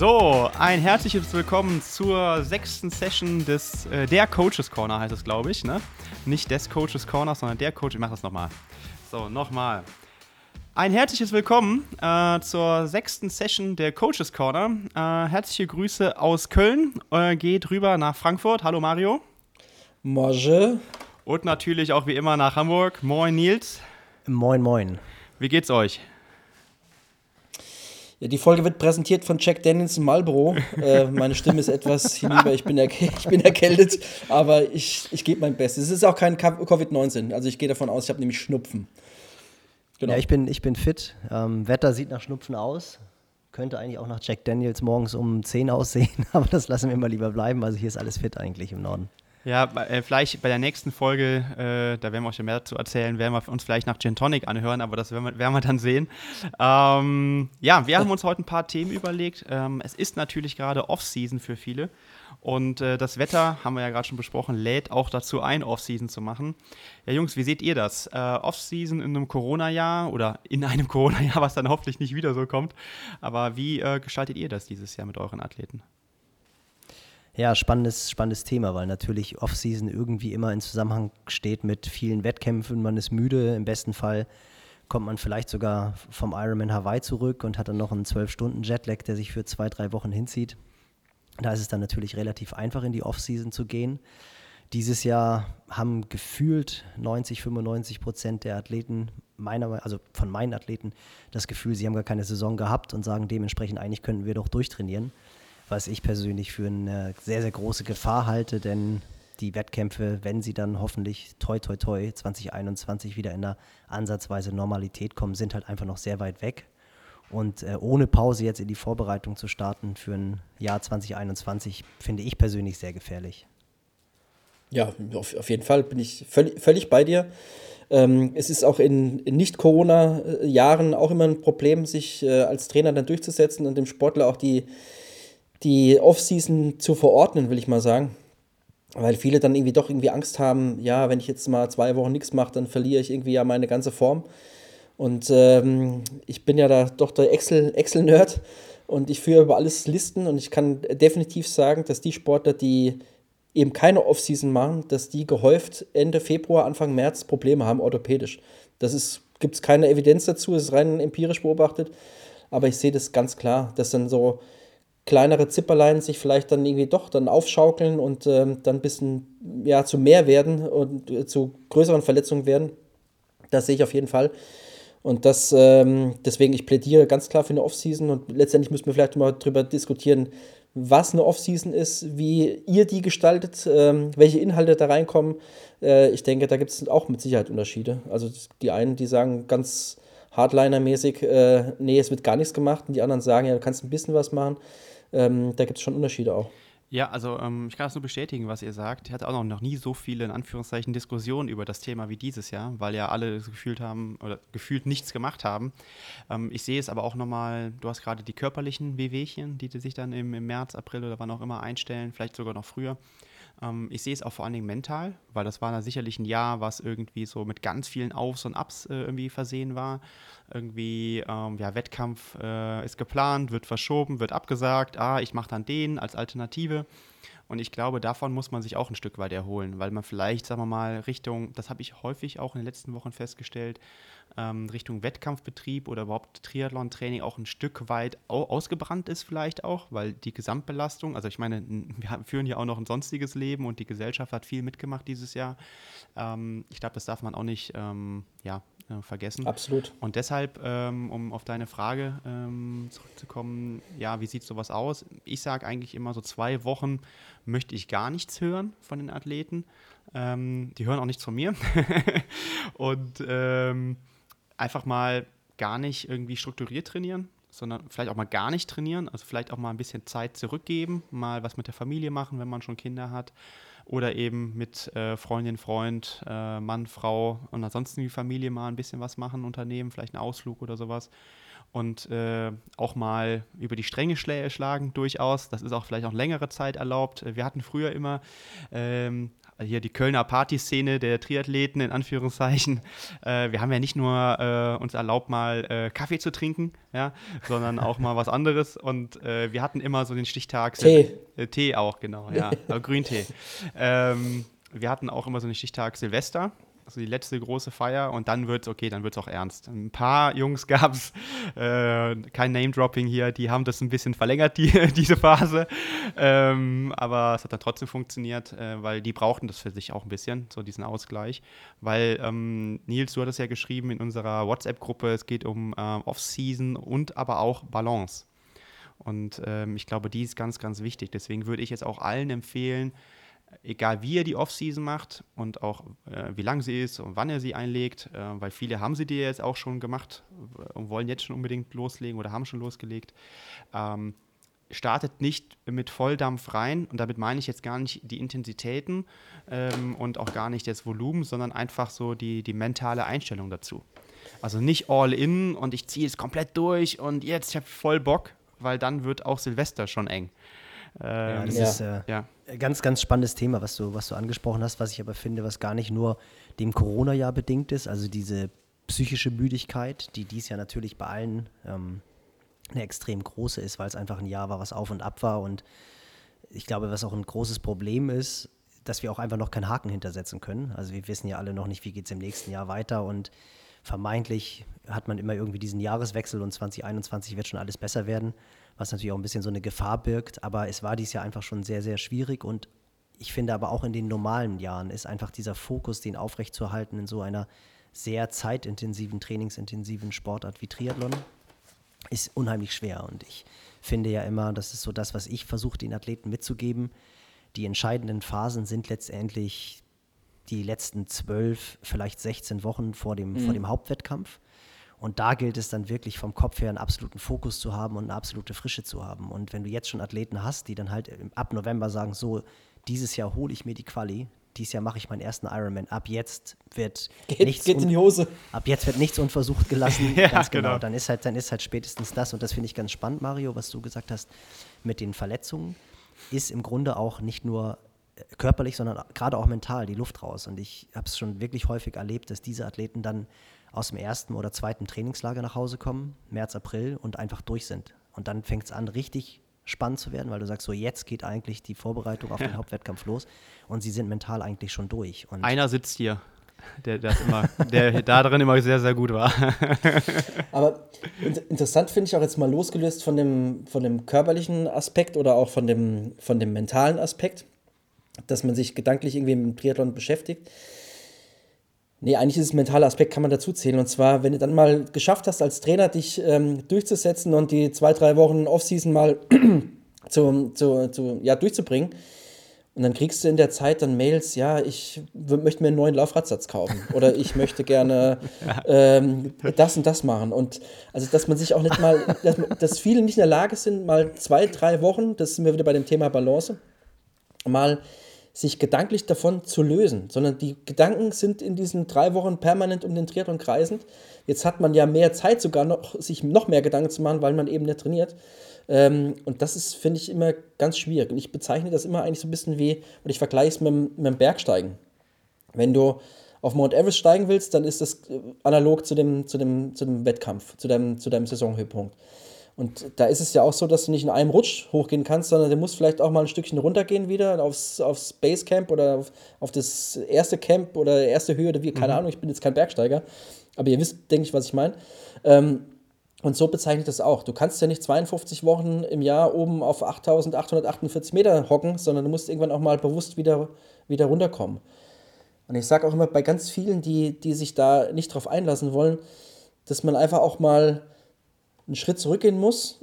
So, ein herzliches Willkommen zur sechsten Session des äh, der Coaches Corner heißt es, glaube ich, ne? Nicht des Coaches Corner, sondern der Coach. Ich mache das nochmal. So, nochmal. Ein herzliches Willkommen äh, zur sechsten Session der Coaches Corner. Äh, herzliche Grüße aus Köln. Äh, geht rüber nach Frankfurt. Hallo Mario. Moje. Und natürlich auch wie immer nach Hamburg. Moin Nils. Moin, moin. Wie geht's euch? Ja, die Folge wird präsentiert von Jack Daniels Marlboro. äh, meine Stimme ist etwas hinüber, ich bin, ich bin erkältet, aber ich, ich gebe mein Bestes. Es ist auch kein Covid-19, also ich gehe davon aus, ich habe nämlich Schnupfen. Genau. Ja, ich bin, ich bin fit. Ähm, Wetter sieht nach Schnupfen aus. Könnte eigentlich auch nach Jack Daniels morgens um 10 aussehen, aber das lassen wir mal lieber bleiben. Also hier ist alles fit eigentlich im Norden. Ja, äh, vielleicht bei der nächsten Folge, äh, da werden wir euch ja mehr dazu erzählen, werden wir uns vielleicht nach Gin Tonic anhören, aber das werden wir, werden wir dann sehen. Ähm, ja, wir haben uns heute ein paar Themen überlegt. Ähm, es ist natürlich gerade Off-Season für viele und äh, das Wetter, haben wir ja gerade schon besprochen, lädt auch dazu ein, Off-Season zu machen. Ja, Jungs, wie seht ihr das? Äh, Off-Season in einem Corona-Jahr oder in einem Corona-Jahr, was dann hoffentlich nicht wieder so kommt. Aber wie äh, gestaltet ihr das dieses Jahr mit euren Athleten? Ja, spannendes, spannendes Thema, weil natürlich Off-Season irgendwie immer in Zusammenhang steht mit vielen Wettkämpfen. Man ist müde, im besten Fall kommt man vielleicht sogar vom Ironman Hawaii zurück und hat dann noch einen 12-Stunden-Jetlag, der sich für zwei, drei Wochen hinzieht. Da ist es dann natürlich relativ einfach, in die Off-Season zu gehen. Dieses Jahr haben gefühlt 90, 95 Prozent der Athleten, meiner, also von meinen Athleten, das Gefühl, sie haben gar keine Saison gehabt und sagen dementsprechend, eigentlich könnten wir doch durchtrainieren was ich persönlich für eine sehr, sehr große Gefahr halte, denn die Wettkämpfe, wenn sie dann hoffentlich toi toi toi 2021 wieder in der ansatzweise Normalität kommen, sind halt einfach noch sehr weit weg. Und äh, ohne Pause jetzt in die Vorbereitung zu starten für ein Jahr 2021, finde ich persönlich sehr gefährlich. Ja, auf, auf jeden Fall bin ich völlig, völlig bei dir. Ähm, es ist auch in, in Nicht-Corona-Jahren auch immer ein Problem, sich äh, als Trainer dann durchzusetzen und dem Sportler auch die, die Offseason zu verordnen, will ich mal sagen. Weil viele dann irgendwie doch irgendwie Angst haben, ja, wenn ich jetzt mal zwei Wochen nichts mache, dann verliere ich irgendwie ja meine ganze Form. Und ähm, ich bin ja da doch der Excel-Nerd Excel und ich führe über alles Listen und ich kann definitiv sagen, dass die Sportler, die eben keine Offseason machen, dass die gehäuft Ende Februar, Anfang März Probleme haben, orthopädisch. Das gibt es keine Evidenz dazu, es ist rein empirisch beobachtet, aber ich sehe das ganz klar, dass dann so kleinere Zipperlein sich vielleicht dann irgendwie doch dann aufschaukeln und ähm, dann ein bisschen ja, zu mehr werden und äh, zu größeren Verletzungen werden. Das sehe ich auf jeden Fall. Und das, ähm, deswegen, ich plädiere ganz klar für eine Offseason und letztendlich müssen wir vielleicht mal darüber diskutieren, was eine Offseason ist, wie ihr die gestaltet, ähm, welche Inhalte da reinkommen. Äh, ich denke, da gibt es auch mit Sicherheit Unterschiede. Also die einen, die sagen ganz Hardliner-mäßig, äh, nee, es wird gar nichts gemacht und die anderen sagen, ja, du kannst ein bisschen was machen. Ähm, da gibt es schon Unterschiede auch. Ja, also ähm, ich kann das nur bestätigen, was ihr sagt. Ich hatte auch noch, noch nie so viele, in Anführungszeichen, Diskussionen über das Thema wie dieses Jahr, weil ja alle gefühlt haben oder gefühlt nichts gemacht haben. Ähm, ich sehe es aber auch nochmal, du hast gerade die körperlichen Wehwehchen, die sich dann im, im März, April oder wann auch immer einstellen, vielleicht sogar noch früher. Ähm, ich sehe es auch vor allen Dingen mental, weil das war da sicherlich ein Jahr, was irgendwie so mit ganz vielen Aufs und Ups äh, irgendwie versehen war. Irgendwie, ähm, ja, Wettkampf äh, ist geplant, wird verschoben, wird abgesagt. Ah, ich mache dann den als Alternative. Und ich glaube, davon muss man sich auch ein Stück weit erholen, weil man vielleicht, sagen wir mal, Richtung, das habe ich häufig auch in den letzten Wochen festgestellt, ähm, Richtung Wettkampfbetrieb oder überhaupt Triathlon-Training auch ein Stück weit ausgebrannt ist vielleicht auch, weil die Gesamtbelastung, also ich meine, wir führen ja auch noch ein sonstiges Leben und die Gesellschaft hat viel mitgemacht dieses Jahr. Ähm, ich glaube, das darf man auch nicht ähm, ja, äh, vergessen. Absolut. Und deshalb, ähm, um auf deine Frage ähm, zurückzukommen, ja, wie sieht sowas aus? Ich sage eigentlich immer so zwei Wochen möchte ich gar nichts hören von den Athleten. Ähm, die hören auch nichts von mir. und einfach mal gar nicht irgendwie strukturiert trainieren, sondern vielleicht auch mal gar nicht trainieren, also vielleicht auch mal ein bisschen Zeit zurückgeben, mal was mit der Familie machen, wenn man schon Kinder hat oder eben mit äh, Freundin, Freund, äh, Mann, Frau und ansonsten die Familie mal ein bisschen was machen, unternehmen, vielleicht einen Ausflug oder sowas und äh, auch mal über die Stränge schlagen durchaus. Das ist auch vielleicht auch längere Zeit erlaubt. Wir hatten früher immer ähm, hier die Kölner Partyszene der Triathleten in Anführungszeichen. Äh, wir haben ja nicht nur äh, uns erlaubt, mal äh, Kaffee zu trinken, ja, sondern auch mal was anderes. Und äh, wir hatten immer so den Stichtag. Tee. Äh, Tee auch, genau, ja. Grüntee. Ähm, wir hatten auch immer so einen Stichtag Silvester also die letzte große Feier und dann wird es, okay, dann wird es auch ernst. Ein paar Jungs gab es, äh, kein Name-Dropping hier, die haben das ein bisschen verlängert, die, diese Phase. Ähm, aber es hat dann trotzdem funktioniert, äh, weil die brauchten das für sich auch ein bisschen, so diesen Ausgleich. Weil, ähm, Nils, du hattest ja geschrieben in unserer WhatsApp-Gruppe, es geht um äh, Off-Season und aber auch Balance. Und ähm, ich glaube, die ist ganz, ganz wichtig. Deswegen würde ich jetzt auch allen empfehlen, egal wie er die Offseason macht und auch äh, wie lang sie ist und wann er sie einlegt, äh, weil viele haben sie dir jetzt auch schon gemacht und wollen jetzt schon unbedingt loslegen oder haben schon losgelegt. Ähm, startet nicht mit Volldampf rein und damit meine ich jetzt gar nicht die Intensitäten ähm, und auch gar nicht das Volumen, sondern einfach so die, die mentale Einstellung dazu. Also nicht all in und ich ziehe es komplett durch und jetzt ich habe voll Bock, weil dann wird auch Silvester schon eng. Ähm, ja, das ja. ist äh, ja. Ganz, ganz spannendes Thema, was du, was du angesprochen hast, was ich aber finde, was gar nicht nur dem Corona-Jahr bedingt ist, also diese psychische Müdigkeit, die dies ja natürlich bei allen ähm, eine extrem große ist, weil es einfach ein Jahr war, was auf und ab war. Und ich glaube, was auch ein großes Problem ist, dass wir auch einfach noch keinen Haken hintersetzen können. Also wir wissen ja alle noch nicht, wie geht es im nächsten Jahr weiter und vermeintlich hat man immer irgendwie diesen Jahreswechsel und 2021 wird schon alles besser werden was natürlich auch ein bisschen so eine Gefahr birgt. Aber es war dies Jahr einfach schon sehr, sehr schwierig und ich finde aber auch in den normalen Jahren ist einfach dieser Fokus, den aufrechtzuerhalten in so einer sehr zeitintensiven, trainingsintensiven Sportart wie Triathlon, ist unheimlich schwer. Und ich finde ja immer, das ist so das, was ich versuche, den Athleten mitzugeben. Die entscheidenden Phasen sind letztendlich die letzten zwölf, vielleicht 16 Wochen vor dem, mhm. vor dem Hauptwettkampf. Und da gilt es dann wirklich vom Kopf her einen absoluten Fokus zu haben und eine absolute Frische zu haben. Und wenn du jetzt schon Athleten hast, die dann halt ab November sagen, so, dieses Jahr hole ich mir die Quali, dieses Jahr mache ich meinen ersten Ironman. Ab jetzt wird geht, nichts geht in die Hose. Ab jetzt wird nichts unversucht gelassen. ja, ganz genau. genau. Dann ist halt, dann ist halt spätestens das und das finde ich ganz spannend, Mario, was du gesagt hast mit den Verletzungen, ist im Grunde auch nicht nur äh, körperlich, sondern gerade auch mental die Luft raus. Und ich habe es schon wirklich häufig erlebt, dass diese Athleten dann aus dem ersten oder zweiten Trainingslager nach Hause kommen, März, April, und einfach durch sind. Und dann fängt es an, richtig spannend zu werden, weil du sagst, so jetzt geht eigentlich die Vorbereitung auf ja. den Hauptwettkampf los und sie sind mental eigentlich schon durch. Und Einer sitzt hier, der, das immer, der da drin immer sehr, sehr gut war. Aber interessant finde ich auch jetzt mal losgelöst von dem, von dem körperlichen Aspekt oder auch von dem, von dem mentalen Aspekt, dass man sich gedanklich irgendwie mit dem Triathlon beschäftigt Nee, eigentlich ist es mentaler Aspekt, kann man dazu zählen. Und zwar, wenn du dann mal geschafft hast, als Trainer dich ähm, durchzusetzen und die zwei, drei Wochen Offseason mal zu, zu, zu, ja, durchzubringen. Und dann kriegst du in der Zeit dann Mails, ja, ich möchte mir einen neuen Laufradsatz kaufen oder ich möchte gerne ähm, das und das machen. Und also, dass man sich auch nicht mal, dass, dass viele nicht in der Lage sind, mal zwei, drei Wochen, das sind wir wieder bei dem Thema Balance, mal sich gedanklich davon zu lösen, sondern die Gedanken sind in diesen drei Wochen permanent um den Triathlon kreisend. Jetzt hat man ja mehr Zeit sogar noch, sich noch mehr Gedanken zu machen, weil man eben nicht trainiert. Ähm, und das ist, finde ich, immer ganz schwierig. Und ich bezeichne das immer eigentlich so ein bisschen wie, und ich vergleiche es mit, mit dem Bergsteigen. Wenn du auf Mount Everest steigen willst, dann ist das äh, analog zu dem, zu dem, zu dem Wettkampf, zu deinem, zu deinem Saisonhöhepunkt. Und da ist es ja auch so, dass du nicht in einem Rutsch hochgehen kannst, sondern du musst vielleicht auch mal ein Stückchen runtergehen wieder aufs, aufs Basecamp oder auf, auf das erste Camp oder erste Höhe oder wie, keine mhm. Ahnung, ich bin jetzt kein Bergsteiger, aber ihr wisst, denke ich, was ich meine. Ähm, und so bezeichnet das auch. Du kannst ja nicht 52 Wochen im Jahr oben auf 8848 Meter hocken, sondern du musst irgendwann auch mal bewusst wieder, wieder runterkommen. Und ich sage auch immer bei ganz vielen, die, die sich da nicht drauf einlassen wollen, dass man einfach auch mal einen Schritt zurückgehen muss.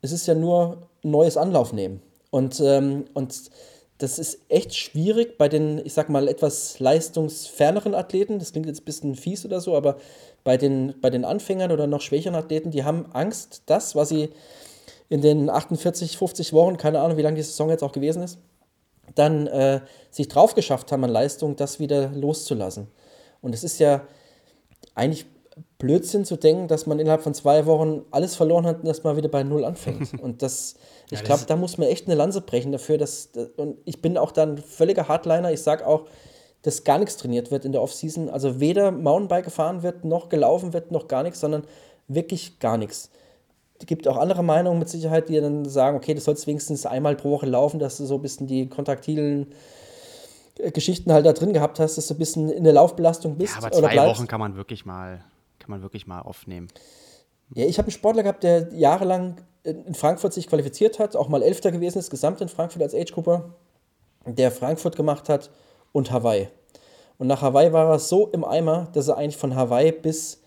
Es ist ja nur ein neues Anlauf nehmen. Und, ähm, und das ist echt schwierig bei den, ich sag mal, etwas leistungsferneren Athleten. Das klingt jetzt ein bisschen fies oder so, aber bei den, bei den Anfängern oder noch schwächeren Athleten, die haben Angst, das, was sie in den 48, 50 Wochen, keine Ahnung, wie lange die Saison jetzt auch gewesen ist, dann äh, sich drauf geschafft haben an Leistung, das wieder loszulassen. Und es ist ja eigentlich Blödsinn zu denken, dass man innerhalb von zwei Wochen alles verloren hat und dass man wieder bei Null anfängt. Und das, ich ja, glaube, da muss man echt eine Lanze brechen dafür, dass, und ich bin auch dann völliger Hardliner. Ich sage auch, dass gar nichts trainiert wird in der Offseason. Also weder Mountainbike gefahren wird, noch gelaufen wird, noch gar nichts, sondern wirklich gar nichts. Es gibt auch andere Meinungen mit Sicherheit, die dann sagen, okay, das soll wenigstens einmal pro Woche laufen, dass du so ein bisschen die kontraktilen äh, Geschichten halt da drin gehabt hast, dass du ein bisschen in der Laufbelastung bist. Ja, aber zwei Wochen kann man wirklich mal, kann man wirklich mal aufnehmen. Ja, ich habe einen Sportler gehabt, der jahrelang in Frankfurt sich qualifiziert hat, auch mal Elfter gewesen ist, gesamt in Frankfurt als Age-Grupper, der Frankfurt gemacht hat und Hawaii. Und nach Hawaii war er so im Eimer, dass er eigentlich von Hawaii bis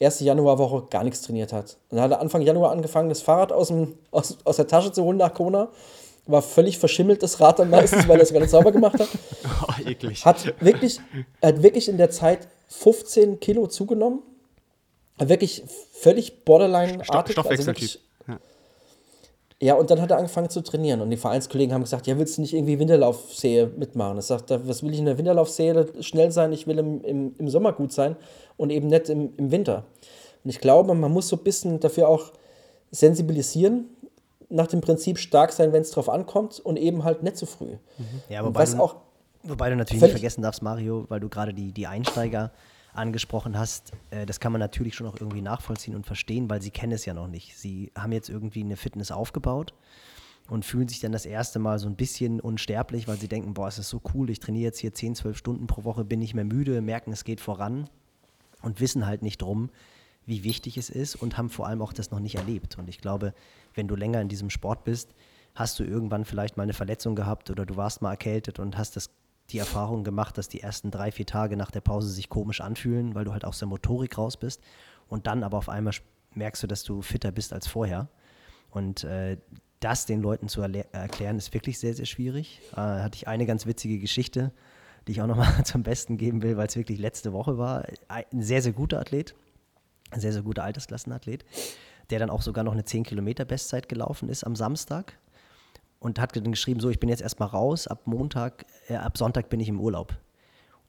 erste Januarwoche gar nichts trainiert hat. dann hat er Anfang Januar angefangen, das Fahrrad aus, dem, aus, aus der Tasche zu holen nach Kona. War völlig verschimmelt, das Rad dann meistens, weil er es gar nicht sauber gemacht hat. Oh, eklig. Hat wirklich, hat wirklich in der Zeit 15 Kilo zugenommen. Wirklich völlig borderline-artig. Stoffwechseltyp. Also ja, und dann hat er angefangen zu trainieren. Und die Vereinskollegen haben gesagt: Ja, willst du nicht irgendwie Winterlaufsehe mitmachen? Er sagt: Was will ich in der Winterlaufsehe schnell sein? Ich will im, im, im Sommer gut sein und eben nicht im, im Winter. Und ich glaube, man muss so ein bisschen dafür auch sensibilisieren, nach dem Prinzip stark sein, wenn es drauf ankommt und eben halt nicht zu früh. Mhm. Ja, wobei, du, auch wobei du natürlich nicht vergessen darfst, Mario, weil du gerade die, die Einsteiger angesprochen hast, äh, das kann man natürlich schon auch irgendwie nachvollziehen und verstehen, weil sie kennen es ja noch nicht. Sie haben jetzt irgendwie eine Fitness aufgebaut und fühlen sich dann das erste Mal so ein bisschen unsterblich, weil sie denken, boah, es ist so cool, ich trainiere jetzt hier 10, 12 Stunden pro Woche, bin nicht mehr müde, merken, es geht voran und wissen halt nicht drum, wie wichtig es ist und haben vor allem auch das noch nicht erlebt. Und ich glaube, wenn du länger in diesem Sport bist, hast du irgendwann vielleicht mal eine Verletzung gehabt oder du warst mal erkältet und hast das die Erfahrung gemacht, dass die ersten drei, vier Tage nach der Pause sich komisch anfühlen, weil du halt aus der Motorik raus bist. Und dann aber auf einmal merkst du, dass du fitter bist als vorher. Und äh, das den Leuten zu erklären, ist wirklich sehr, sehr schwierig. Äh, hatte ich eine ganz witzige Geschichte, die ich auch nochmal zum Besten geben will, weil es wirklich letzte Woche war. Ein sehr, sehr guter Athlet, ein sehr, sehr guter Altersklassenathlet, der dann auch sogar noch eine 10 Kilometer Bestzeit gelaufen ist am Samstag und hat dann geschrieben, so, ich bin jetzt erstmal raus, ab Montag, äh, ab Sonntag bin ich im Urlaub.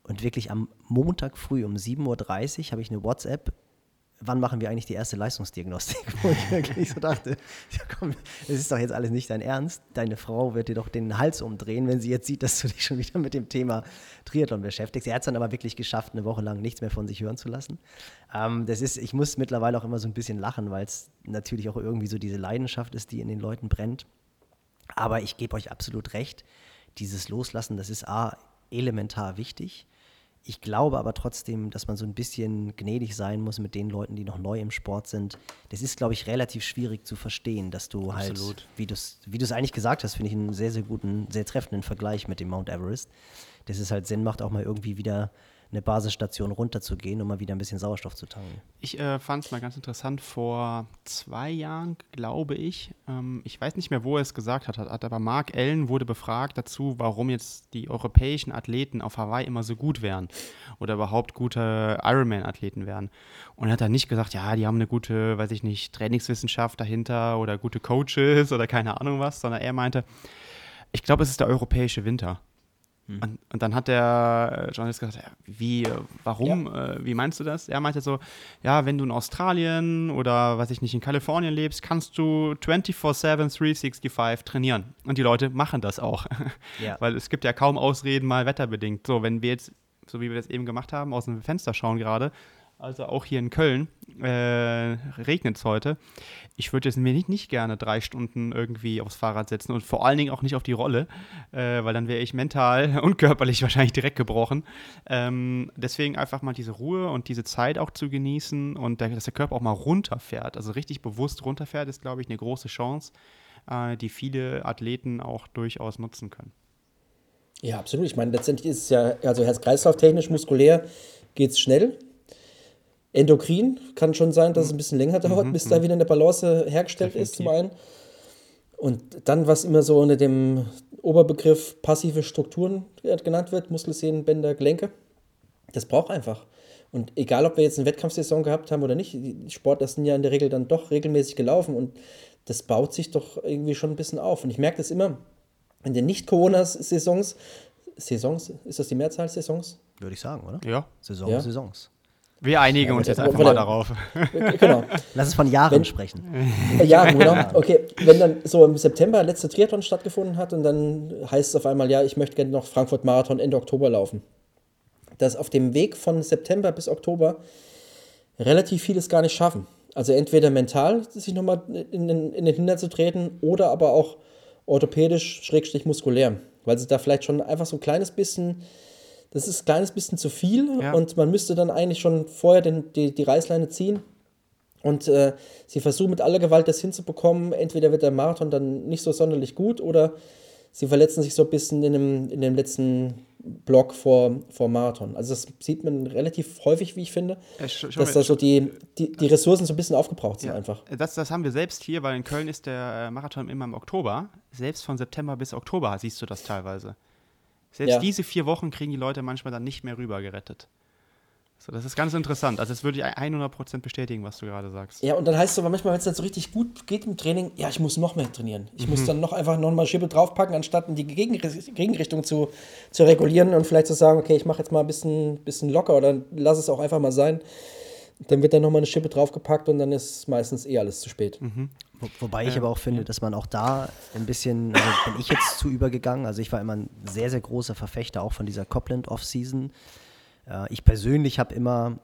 Und wirklich am Montag früh um 7.30 Uhr habe ich eine WhatsApp, wann machen wir eigentlich die erste Leistungsdiagnostik? Wo ich wirklich so dachte, ja komm, das ist doch jetzt alles nicht dein Ernst. Deine Frau wird dir doch den Hals umdrehen, wenn sie jetzt sieht, dass du dich schon wieder mit dem Thema Triathlon beschäftigst. Er hat es dann aber wirklich geschafft, eine Woche lang nichts mehr von sich hören zu lassen. Ähm, das ist, ich muss mittlerweile auch immer so ein bisschen lachen, weil es natürlich auch irgendwie so diese Leidenschaft ist, die in den Leuten brennt. Aber ich gebe euch absolut recht, dieses Loslassen, das ist A, elementar wichtig. Ich glaube aber trotzdem, dass man so ein bisschen gnädig sein muss mit den Leuten, die noch neu im Sport sind. Das ist, glaube ich, relativ schwierig zu verstehen, dass du halt, Absolut. halt, wie du es wie eigentlich gesagt hast, finde ich einen sehr, sehr guten, sehr treffenden Vergleich mit dem Mount Everest. Dass es halt Sinn macht, auch mal irgendwie wieder eine Basisstation runterzugehen, um mal wieder ein bisschen Sauerstoff zu tanken. Ich äh, fand es mal ganz interessant, vor zwei Jahren, glaube ich, ähm, ich weiß nicht mehr, wo er es gesagt hat, hat, aber Mark Allen wurde befragt dazu, warum jetzt die europäischen Athleten auf Hawaii immer so gut wären oder überhaupt gute Ironman-Athleten wären. Und er hat dann nicht gesagt, ja, die haben eine gute, weiß ich nicht, Trainingswissenschaft dahinter oder gute Coaches oder keine Ahnung was, sondern er meinte, ich glaube, es ist der europäische Winter. Hm. Und, und, dann hat der äh, Journalist gesagt, ja, wie, warum, ja. äh, wie meinst du das? Er meinte so, ja, wenn du in Australien oder, weiß ich nicht, in Kalifornien lebst, kannst du 24-7, 365 trainieren. Und die Leute machen das auch. Ja. Weil es gibt ja kaum Ausreden, mal wetterbedingt. So, wenn wir jetzt, so wie wir das eben gemacht haben, aus dem Fenster schauen gerade, also auch hier in Köln, äh, regnet es heute. Ich würde jetzt mir nicht, nicht gerne drei Stunden irgendwie aufs Fahrrad setzen und vor allen Dingen auch nicht auf die Rolle, äh, weil dann wäre ich mental und körperlich wahrscheinlich direkt gebrochen. Ähm, deswegen einfach mal diese Ruhe und diese Zeit auch zu genießen und der, dass der Körper auch mal runterfährt. Also richtig bewusst runterfährt, ist, glaube ich, eine große Chance, äh, die viele Athleten auch durchaus nutzen können. Ja, absolut. Ich meine, letztendlich ist es ja, also herz-kreislauf-technisch, muskulär geht es schnell. Endokrin kann schon sein, dass es ein bisschen länger dauert, mhm, bis da mhm. wieder eine Balance hergestellt Definitiv. ist, zum einen. Und dann, was immer so unter dem Oberbegriff passive Strukturen genannt wird, Muskelsehnen, Bänder, Gelenke, das braucht einfach. Und egal, ob wir jetzt eine Wettkampfsaison gehabt haben oder nicht, die Sportler sind ja in der Regel dann doch regelmäßig gelaufen und das baut sich doch irgendwie schon ein bisschen auf. Und ich merke das immer in den Nicht-Corona-Saisons. Saisons, ist das die Mehrzahl Saisons? Würde ich sagen, oder? Ja. Saison, ja. Saisons. Wir einigen uns jetzt einfach mal darauf. Genau. Lass uns von Jahren wenn, sprechen. Jahren, genau. Okay, wenn dann so im September der letzte Triathlon stattgefunden hat und dann heißt es auf einmal, ja, ich möchte gerne noch Frankfurt Marathon Ende Oktober laufen. Dass auf dem Weg von September bis Oktober relativ vieles gar nicht schaffen. Also entweder mental sich nochmal in, in, in den Hintern zu treten oder aber auch orthopädisch, schrägstrich muskulär. Weil sie da vielleicht schon einfach so ein kleines bisschen das ist ein kleines bisschen zu viel ja. und man müsste dann eigentlich schon vorher den, die, die Reißleine ziehen. Und äh, sie versuchen mit aller Gewalt das hinzubekommen. Entweder wird der Marathon dann nicht so sonderlich gut oder sie verletzen sich so ein bisschen in dem, in dem letzten Block vor, vor Marathon. Also das sieht man relativ häufig, wie ich finde, ja, schon, dass da so die, die, die Ressourcen so ein bisschen aufgebraucht sind ja, einfach. Das, das haben wir selbst hier, weil in Köln ist der äh, Marathon immer im Oktober. Selbst von September bis Oktober siehst du das teilweise. Selbst ja. diese vier Wochen kriegen die Leute manchmal dann nicht mehr rüber gerettet. So, das ist ganz interessant. Also, das würde ich 100% bestätigen, was du gerade sagst. Ja, und dann heißt es aber manchmal, wenn es dann so richtig gut geht im Training, ja, ich muss noch mehr trainieren. Ich mhm. muss dann noch einfach noch mal Schippe draufpacken, anstatt in die Gegenrichtung zu, zu regulieren und vielleicht zu sagen, okay, ich mache jetzt mal ein bisschen, bisschen locker oder lass es auch einfach mal sein. Dann wird dann nochmal eine Schippe draufgepackt und dann ist meistens eh alles zu spät. Mhm. Wo, wobei ich aber auch finde, dass man auch da ein bisschen, also bin ich jetzt zu übergegangen. Also ich war immer ein sehr, sehr großer Verfechter auch von dieser Copland Off-Season. Äh, ich persönlich habe immer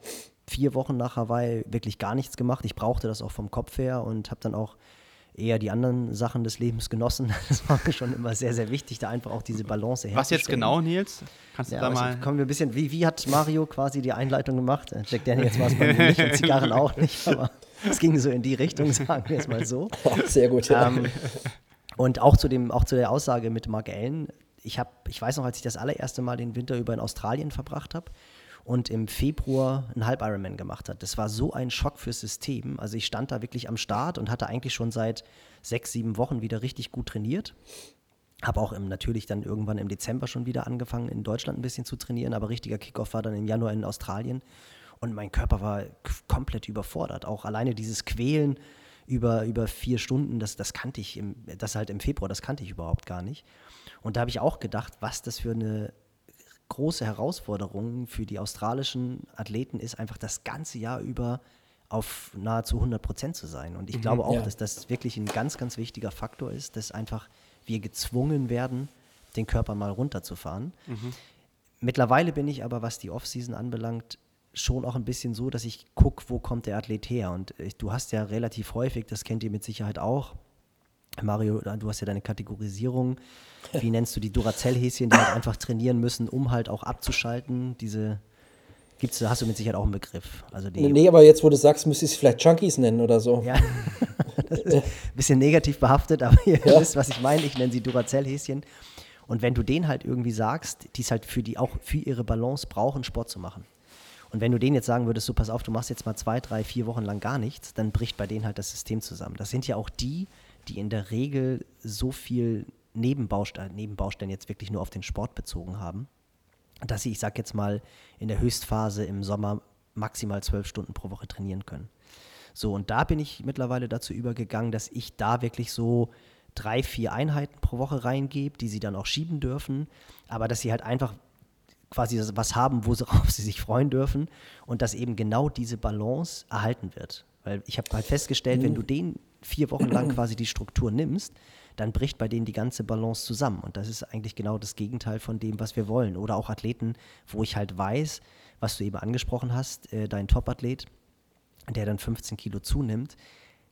vier Wochen nach Hawaii wirklich gar nichts gemacht. Ich brauchte das auch vom Kopf her und habe dann auch eher die anderen Sachen des Lebens genossen. Das war mir schon immer sehr, sehr wichtig, da einfach auch diese Balance herzustellen. Was jetzt genau, Nils? Kannst du ja, da also mal. Kommen wir ein bisschen, wie, wie hat Mario quasi die Einleitung gemacht? Äh, Jack Daniels war es bei mir nicht und Zigarren auch nicht, aber es ging so in die Richtung, sagen wir es mal so. Sehr gut, ja. Ähm, und auch zu, dem, auch zu der Aussage mit Mark Allen. Ich, hab, ich weiß noch, als ich das allererste Mal den Winter über in Australien verbracht habe, und im Februar einen Halb-Ironman gemacht hat. Das war so ein Schock fürs System. Also ich stand da wirklich am Start und hatte eigentlich schon seit sechs, sieben Wochen wieder richtig gut trainiert. Habe auch im, natürlich dann irgendwann im Dezember schon wieder angefangen, in Deutschland ein bisschen zu trainieren, aber richtiger Kickoff war dann im Januar in Australien. Und mein Körper war komplett überfordert. Auch alleine dieses Quälen über, über vier Stunden, das, das kannte ich, im, das halt im Februar, das kannte ich überhaupt gar nicht. Und da habe ich auch gedacht, was das für eine große Herausforderung für die australischen Athleten ist, einfach das ganze Jahr über auf nahezu 100 Prozent zu sein. Und ich mhm, glaube auch, ja. dass das wirklich ein ganz, ganz wichtiger Faktor ist, dass einfach wir gezwungen werden, den Körper mal runterzufahren. Mhm. Mittlerweile bin ich aber, was die Offseason anbelangt, schon auch ein bisschen so, dass ich gucke, wo kommt der Athlet her. Und ich, du hast ja relativ häufig, das kennt ihr mit Sicherheit auch, Mario, du hast ja deine Kategorisierung. Wie nennst du die Duracell-Häschen, die halt einfach trainieren müssen, um halt auch abzuschalten? Diese gibt's, hast du mit Sicherheit auch einen Begriff. Also die, nee, aber jetzt, wo du sagst, müsste ich es vielleicht Junkies nennen oder so. Ja, das ist ein bisschen negativ behaftet, aber ihr ja. wisst, was ich meine. Ich nenne sie Duracell-Häschen. Und wenn du denen halt irgendwie sagst, die es halt für die auch für ihre Balance brauchen, Sport zu machen. Und wenn du denen jetzt sagen würdest, so pass auf, du machst jetzt mal zwei, drei, vier Wochen lang gar nichts, dann bricht bei denen halt das System zusammen. Das sind ja auch die, die in der Regel so viel Nebenbaustellen, Nebenbaustellen jetzt wirklich nur auf den Sport bezogen haben, dass sie, ich sag jetzt mal, in der Höchstphase im Sommer maximal zwölf Stunden pro Woche trainieren können. So, und da bin ich mittlerweile dazu übergegangen, dass ich da wirklich so drei, vier Einheiten pro Woche reingebe, die sie dann auch schieben dürfen, aber dass sie halt einfach quasi was haben, worauf sie sich freuen dürfen und dass eben genau diese Balance erhalten wird. Weil ich habe halt festgestellt, mhm. wenn du den vier Wochen lang quasi die Struktur nimmst, dann bricht bei denen die ganze Balance zusammen. Und das ist eigentlich genau das Gegenteil von dem, was wir wollen. Oder auch Athleten, wo ich halt weiß, was du eben angesprochen hast, äh, dein Top-Athlet, der dann 15 Kilo zunimmt,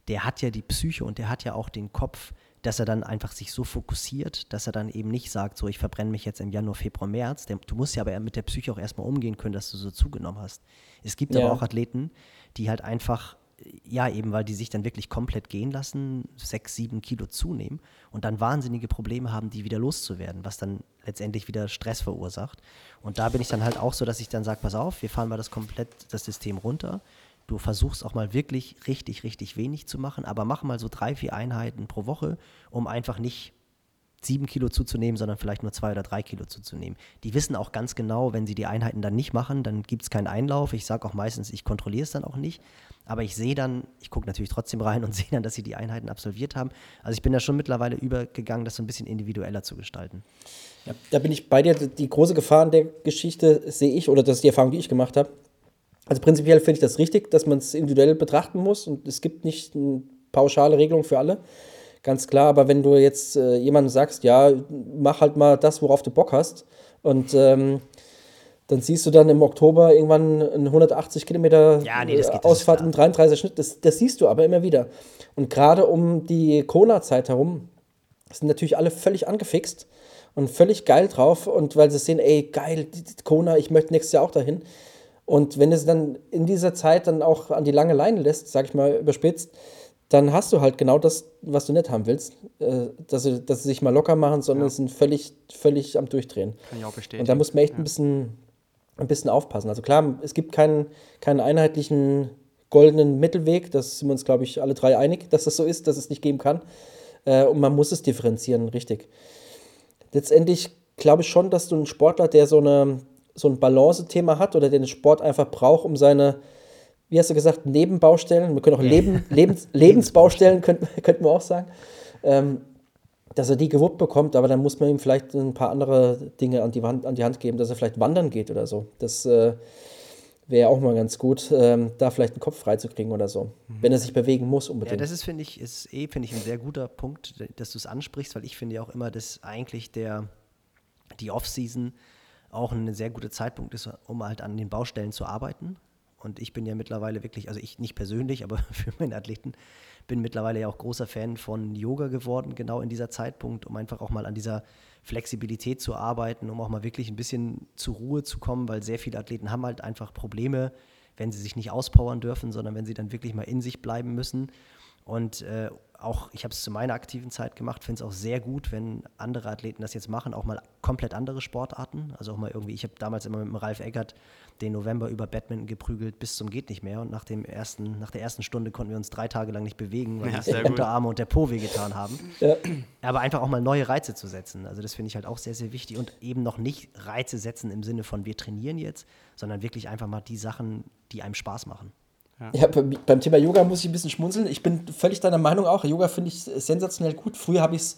der hat ja die Psyche und der hat ja auch den Kopf, dass er dann einfach sich so fokussiert, dass er dann eben nicht sagt, so ich verbrenne mich jetzt im Januar, Februar, März. Der, du musst ja aber mit der Psyche auch erstmal umgehen können, dass du so zugenommen hast. Es gibt ja. aber auch Athleten, die halt einfach ja, eben weil die sich dann wirklich komplett gehen lassen, sechs, sieben Kilo zunehmen und dann wahnsinnige Probleme haben, die wieder loszuwerden, was dann letztendlich wieder Stress verursacht. Und da bin ich dann halt auch so, dass ich dann sage, pass auf, wir fahren mal das komplett das System runter. Du versuchst auch mal wirklich richtig, richtig wenig zu machen, aber mach mal so drei, vier Einheiten pro Woche, um einfach nicht sieben Kilo zuzunehmen, sondern vielleicht nur zwei oder drei Kilo zuzunehmen. Die wissen auch ganz genau, wenn sie die Einheiten dann nicht machen, dann gibt es keinen Einlauf. Ich sage auch meistens, ich kontrolliere es dann auch nicht. Aber ich sehe dann, ich gucke natürlich trotzdem rein und sehe dann, dass sie die Einheiten absolviert haben. Also ich bin da schon mittlerweile übergegangen, das so ein bisschen individueller zu gestalten. Ja, da bin ich bei dir. Die große Gefahr in der Geschichte sehe ich, oder das ist die Erfahrung, die ich gemacht habe, Also prinzipiell finde ich das richtig, dass man es individuell betrachten muss und es gibt nicht eine pauschale Regelung für alle. Ganz klar, aber wenn du jetzt äh, jemandem sagst, ja, mach halt mal das, worauf du Bock hast und ähm, dann siehst du dann im Oktober irgendwann eine 180 Kilometer ja, nee, geht, Ausfahrt im 33er Schnitt. Das, das siehst du aber immer wieder. Und gerade um die Corona-Zeit herum sind natürlich alle völlig angefixt und völlig geil drauf. Und weil sie sehen, ey, geil, Kona, ich möchte nächstes Jahr auch dahin. Und wenn es dann in dieser Zeit dann auch an die lange Leine lässt, sag ich mal überspitzt, dann hast du halt genau das, was du nicht haben willst. Äh, dass, sie, dass sie sich mal locker machen, sondern ja. sind völlig, völlig am Durchdrehen. Kann ich auch bestätigen. Und da muss man echt ja. ein bisschen ein bisschen aufpassen. Also klar, es gibt keinen, keinen einheitlichen goldenen Mittelweg. Das sind wir uns, glaube ich, alle drei einig, dass das so ist, dass es nicht geben kann. Äh, und man muss es differenzieren, richtig. Letztendlich glaube ich schon, dass du einen Sportler, der so, eine, so ein Balance-Thema hat oder den Sport einfach braucht, um seine, wie hast du gesagt, Nebenbaustellen, wir können auch Leben, Lebens, Lebensbaustellen, könnten, könnten wir auch sagen, ähm, dass er die gewuppt bekommt, aber dann muss man ihm vielleicht ein paar andere Dinge an die, Hand, an die Hand geben, dass er vielleicht wandern geht oder so. Das äh, wäre auch mal ganz gut, ähm, da vielleicht einen Kopf freizukriegen oder so, mhm. wenn er sich bewegen muss unbedingt. Ja, das ist, finde ich, ist eh, finde ich, ein sehr guter Punkt, dass du es ansprichst, weil ich finde ja auch immer, dass eigentlich der, die Off-Season auch ein sehr guter Zeitpunkt ist, um halt an den Baustellen zu arbeiten. Und ich bin ja mittlerweile wirklich, also ich nicht persönlich, aber für meine Athleten, bin mittlerweile ja auch großer Fan von Yoga geworden, genau in dieser Zeitpunkt, um einfach auch mal an dieser Flexibilität zu arbeiten, um auch mal wirklich ein bisschen zur Ruhe zu kommen, weil sehr viele Athleten haben halt einfach Probleme, wenn sie sich nicht auspowern dürfen, sondern wenn sie dann wirklich mal in sich bleiben müssen. Und äh, auch, ich habe es zu meiner aktiven Zeit gemacht, finde es auch sehr gut, wenn andere Athleten das jetzt machen, auch mal komplett andere Sportarten. Also auch mal irgendwie, ich habe damals immer mit dem Ralf Eggert den November über Badminton geprügelt bis zum geht nicht mehr. Und nach, dem ersten, nach der ersten Stunde konnten wir uns drei Tage lang nicht bewegen, weil ja, die Unterarme und der Po wehgetan haben. Ja. Aber einfach auch mal neue Reize zu setzen. Also das finde ich halt auch sehr, sehr wichtig. Und eben noch nicht Reize setzen im Sinne von wir trainieren jetzt, sondern wirklich einfach mal die Sachen, die einem Spaß machen. Ja. ja, beim Thema Yoga muss ich ein bisschen schmunzeln. Ich bin völlig deiner Meinung auch. Yoga finde ich sensationell gut. Früher habe ich es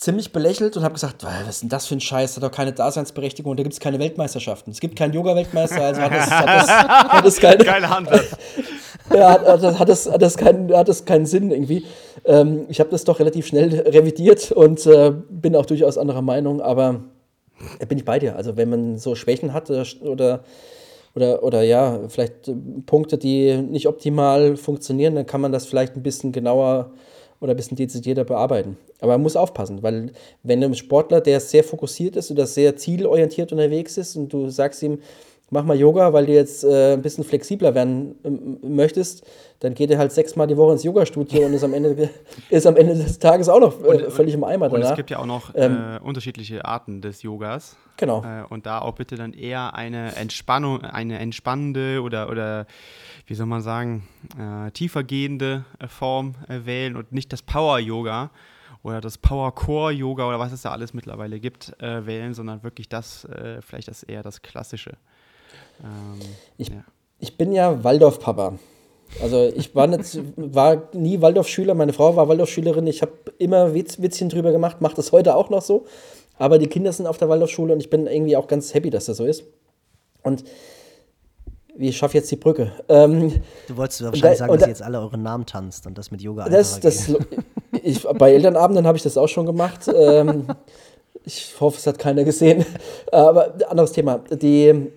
ziemlich belächelt und habe gesagt, was ist denn das für ein Scheiß, hat doch keine Daseinsberechtigung, da gibt es keine Weltmeisterschaften. Es gibt keinen Yoga-Weltmeister, also hat es, hat es, hat es keine... Keine Handwert. ja, hat, hat, hat, das, hat, das keinen, hat das keinen Sinn irgendwie. Ähm, ich habe das doch relativ schnell revidiert und äh, bin auch durchaus anderer Meinung, aber äh, bin ich bei dir. Also wenn man so Schwächen hat oder, oder oder, ja, vielleicht äh, Punkte, die nicht optimal funktionieren, dann kann man das vielleicht ein bisschen genauer oder ein bisschen dezidierter bearbeiten. Aber man muss aufpassen, weil wenn ein Sportler, der sehr fokussiert ist oder sehr zielorientiert unterwegs ist und du sagst ihm, mach mal Yoga, weil du jetzt äh, ein bisschen flexibler werden ähm, möchtest, dann geht er halt sechsmal die Woche ins Yoga-Studio und ist am, Ende, ist am Ende des Tages auch noch äh, und, völlig im Eimer Und danach. es gibt ja auch noch ähm, äh, unterschiedliche Arten des Yogas. Genau. Äh, und da auch bitte dann eher eine Entspannung, eine entspannende oder, oder wie soll man sagen, äh, tiefergehende äh, Form wählen und nicht das Power-Yoga oder das Power-Core-Yoga oder was es da alles mittlerweile gibt, wählen, sondern wirklich das, vielleicht das eher das Klassische. Ähm, ich, ja. ich bin ja Waldorf-Papa. Also ich war, nicht, war nie Waldorf-Schüler, meine Frau war Waldorf-Schülerin. Ich habe immer Witz, Witzchen drüber gemacht, mache das heute auch noch so. Aber die Kinder sind auf der Waldorfschule und ich bin irgendwie auch ganz happy, dass das so ist. Und wie schaffe jetzt die Brücke? Ähm, du wolltest wahrscheinlich da, sagen, dass ihr jetzt alle eure Namen tanzt und das mit Yoga das, das, ich, Bei Elternabenden habe ich das auch schon gemacht. ähm, ich hoffe, es hat keiner gesehen. Aber anderes Thema. Die,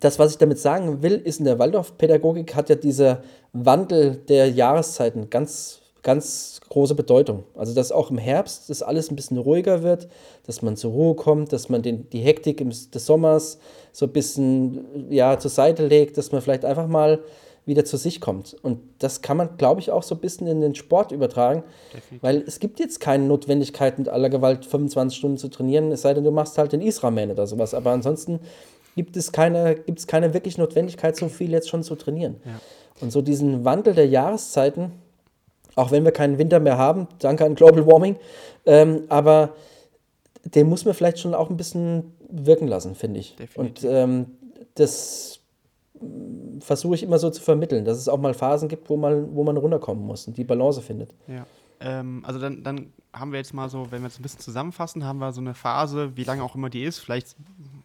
das, was ich damit sagen will, ist in der Waldorfpädagogik hat ja dieser Wandel der Jahreszeiten ganz, ganz große Bedeutung. Also, dass auch im Herbst das alles ein bisschen ruhiger wird, dass man zur Ruhe kommt, dass man den, die Hektik des Sommers so ein bisschen ja, zur Seite legt, dass man vielleicht einfach mal wieder zu sich kommt. Und das kann man, glaube ich, auch so ein bisschen in den Sport übertragen, Definitiv. weil es gibt jetzt keine Notwendigkeit, mit aller Gewalt 25 Stunden zu trainieren, es sei denn, du machst halt den Israel-Man oder sowas. Aber ansonsten gibt es keine, gibt es keine wirklich Notwendigkeit, so viel jetzt schon zu trainieren. Ja. Und so diesen Wandel der Jahreszeiten, auch wenn wir keinen Winter mehr haben, danke an Global Warming, ähm, aber den muss man vielleicht schon auch ein bisschen wirken lassen, finde ich. Definitiv. Und ähm, das versuche ich immer so zu vermitteln, dass es auch mal Phasen gibt, wo man, wo man runterkommen muss und die Balance findet. Ja. Ähm, also dann, dann haben wir jetzt mal so, wenn wir jetzt ein bisschen zusammenfassen, haben wir so eine Phase, wie lange auch immer die ist, vielleicht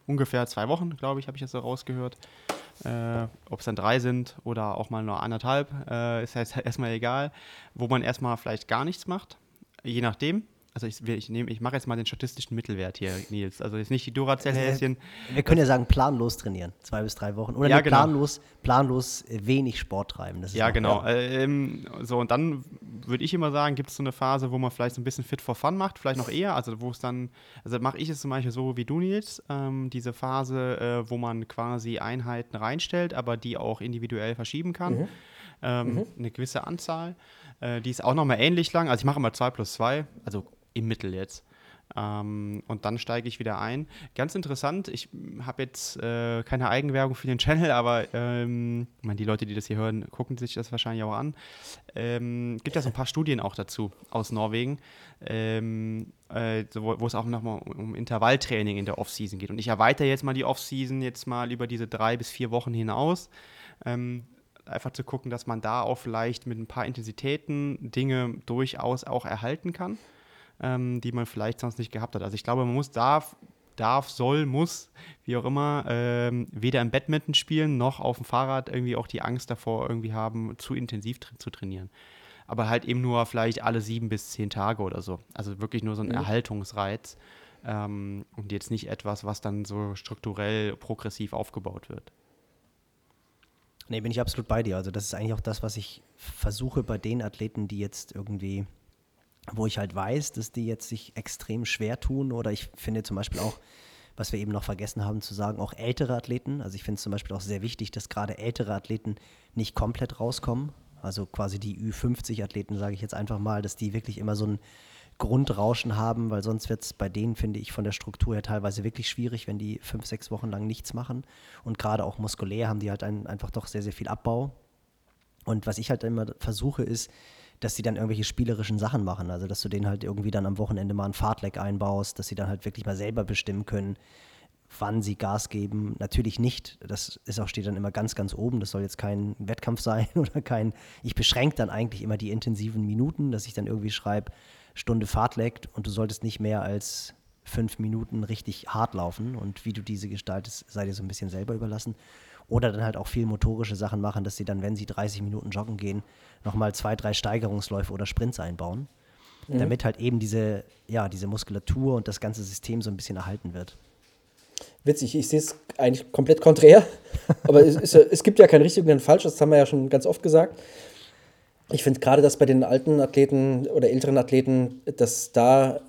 ungefähr zwei Wochen, glaube ich, habe ich jetzt so rausgehört. Äh, Ob es dann drei sind oder auch mal nur anderthalb, äh, ist jetzt erstmal egal. Wo man erstmal vielleicht gar nichts macht, je nachdem also ich, ich, ich mache jetzt mal den statistischen Mittelwert hier, Nils. Also jetzt nicht die Duracell-Häschen. Wir können ja sagen, planlos trainieren, zwei bis drei Wochen. Oder ja, genau. planlos, planlos wenig Sport treiben. ja, auch, genau. Ja. Ähm, so, und dann würde ich immer sagen, gibt es so eine Phase, wo man vielleicht so ein bisschen fit for fun macht, vielleicht noch eher. Also wo es dann, also mache ich es zum Beispiel so wie du, Nils, ähm, diese Phase, äh, wo man quasi Einheiten reinstellt, aber die auch individuell verschieben kann. Mhm. Ähm, mhm. Eine gewisse Anzahl. Äh, die ist auch nochmal ähnlich lang. Also ich mache immer 2 plus 2, also im Mittel jetzt. Ähm, und dann steige ich wieder ein. Ganz interessant, ich habe jetzt äh, keine Eigenwerbung für den Channel, aber ähm, ich meine, die Leute, die das hier hören, gucken sich das wahrscheinlich auch an. Ähm, gibt ja so ein paar Studien auch dazu aus Norwegen, ähm, äh, wo, wo, es auch nochmal um Intervalltraining in der Offseason geht. Und ich erweitere jetzt mal die Offseason jetzt mal über diese drei bis vier Wochen hinaus. Ähm, einfach zu gucken, dass man da auch vielleicht mit ein paar Intensitäten Dinge durchaus auch erhalten kann ähm, die man vielleicht sonst nicht gehabt hat. Also ich glaube, man muss darf, darf, soll, muss, wie auch immer, ähm, weder im Badminton spielen noch auf dem Fahrrad irgendwie auch die Angst davor irgendwie haben, zu intensiv tra zu trainieren. Aber halt eben nur vielleicht alle sieben bis zehn Tage oder so. Also wirklich nur so ein mhm. Erhaltungsreiz ähm, und jetzt nicht etwas, was dann so strukturell progressiv aufgebaut wird. Nee, bin ich absolut bei dir. Also das ist eigentlich auch das, was ich versuche bei den Athleten, die jetzt irgendwie wo ich halt weiß, dass die jetzt sich extrem schwer tun oder ich finde zum Beispiel auch, was wir eben noch vergessen haben zu sagen, auch ältere Athleten. Also ich finde es zum Beispiel auch sehr wichtig, dass gerade ältere Athleten nicht komplett rauskommen. Also quasi die Ü50-Athleten, sage ich jetzt einfach mal, dass die wirklich immer so ein Grundrauschen haben, weil sonst wird es bei denen, finde ich, von der Struktur her teilweise wirklich schwierig, wenn die fünf, sechs Wochen lang nichts machen. Und gerade auch muskulär haben die halt ein, einfach doch sehr, sehr viel Abbau. Und was ich halt immer versuche, ist, dass sie dann irgendwelche spielerischen Sachen machen. Also, dass du denen halt irgendwie dann am Wochenende mal ein Fahrtleck einbaust, dass sie dann halt wirklich mal selber bestimmen können, wann sie Gas geben. Natürlich nicht. Das ist auch, steht dann immer ganz, ganz oben. Das soll jetzt kein Wettkampf sein oder kein. Ich beschränke dann eigentlich immer die intensiven Minuten, dass ich dann irgendwie schreibe, Stunde Fahrtleck und du solltest nicht mehr als fünf Minuten richtig hart laufen. Und wie du diese gestaltest, sei dir so ein bisschen selber überlassen. Oder dann halt auch viel motorische Sachen machen, dass sie dann, wenn sie 30 Minuten joggen gehen, nochmal zwei, drei Steigerungsläufe oder Sprints einbauen. Mhm. Damit halt eben diese, ja, diese Muskulatur und das ganze System so ein bisschen erhalten wird. Witzig, ich sehe es eigentlich komplett konträr. Aber es, es, es, gibt ja kein richtig und kein falsch, das haben wir ja schon ganz oft gesagt. Ich finde gerade, dass bei den alten Athleten oder älteren Athleten, dass da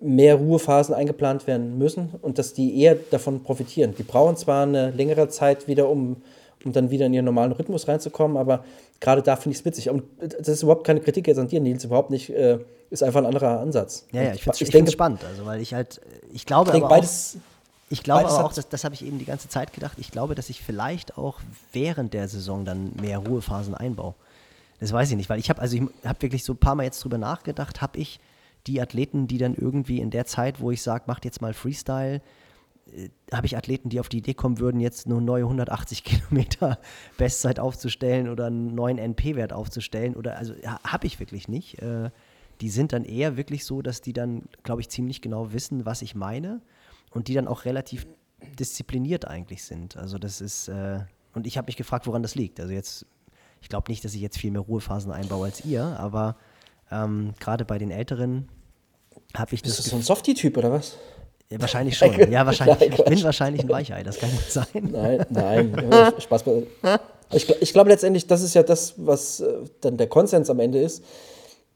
mehr Ruhephasen eingeplant werden müssen und dass die eher davon profitieren. Die brauchen zwar eine längere Zeit wieder, um, um dann wieder in ihren normalen Rhythmus reinzukommen, aber gerade da finde ich es witzig. Und das ist überhaupt keine Kritik jetzt an dir, Nils, überhaupt nicht. Äh, ist einfach ein anderer Ansatz. Ja, ja, ich finde es spannend, also weil ich halt, ich glaube ich aber beides, auch, ich glaube aber auch, das, das habe ich eben die ganze Zeit gedacht, ich glaube, dass ich vielleicht auch während der Saison dann mehr Ruhephasen einbaue. Das weiß ich nicht, weil ich habe, also ich habe wirklich so ein paar Mal jetzt drüber nachgedacht, habe ich die Athleten, die dann irgendwie in der Zeit, wo ich sage, macht jetzt mal Freestyle, äh, habe ich Athleten, die auf die Idee kommen würden, jetzt nur neue 180 Kilometer Bestzeit aufzustellen oder einen neuen NP-Wert aufzustellen. Oder also ja, habe ich wirklich nicht. Äh, die sind dann eher wirklich so, dass die dann, glaube ich, ziemlich genau wissen, was ich meine und die dann auch relativ diszipliniert eigentlich sind. Also das ist, äh, und ich habe mich gefragt, woran das liegt. Also jetzt, ich glaube nicht, dass ich jetzt viel mehr Ruhephasen einbaue als ihr, aber ähm, gerade bei den Älteren habe ich Bist das. Bist du so ein Softie-Typ oder was? Ja, wahrscheinlich schon. Ja, wahrscheinlich. ich bin wahrscheinlich ein Weichei, das kann gut sein. Nein, nein. Spaß. Ich, ich glaube letztendlich, das ist ja das, was äh, dann der Konsens am Ende ist,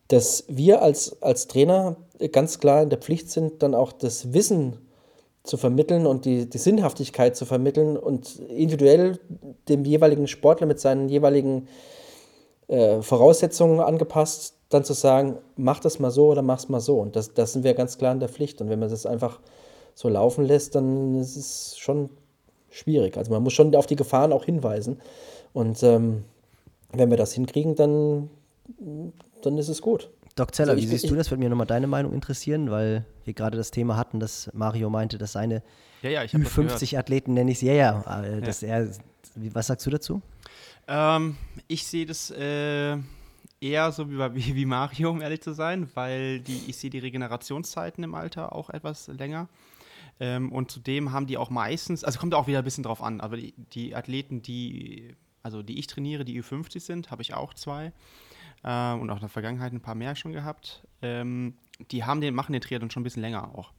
dass wir als, als Trainer ganz klar in der Pflicht sind, dann auch das Wissen zu vermitteln und die, die Sinnhaftigkeit zu vermitteln und individuell dem jeweiligen Sportler mit seinen jeweiligen äh, Voraussetzungen angepasst dann zu sagen, mach das mal so oder mach es mal so. Und das, das sind wir ganz klar in der Pflicht. Und wenn man das einfach so laufen lässt, dann ist es schon schwierig. Also man muss schon auf die Gefahren auch hinweisen. Und ähm, wenn wir das hinkriegen, dann, dann ist es gut. Doc Zeller, also wie siehst du das? Würde mich nochmal deine Meinung interessieren, weil wir gerade das Thema hatten, dass Mario meinte, dass seine ja, ja, Ü50-Athleten, nenne ich sie, ja, ja, dass er, was sagst du dazu? Ähm, ich sehe das äh, eher so wie, wie Mario, um ehrlich zu sein, weil die, ich sehe die Regenerationszeiten im Alter auch etwas länger. Ähm, und zudem haben die auch meistens, also kommt auch wieder ein bisschen drauf an, aber die, die Athleten, die, also die ich trainiere, die Ü50 sind, habe ich auch zwei äh, und auch in der Vergangenheit ein paar mehr schon gehabt, ähm, die haben den, machen den Triathlon schon ein bisschen länger auch.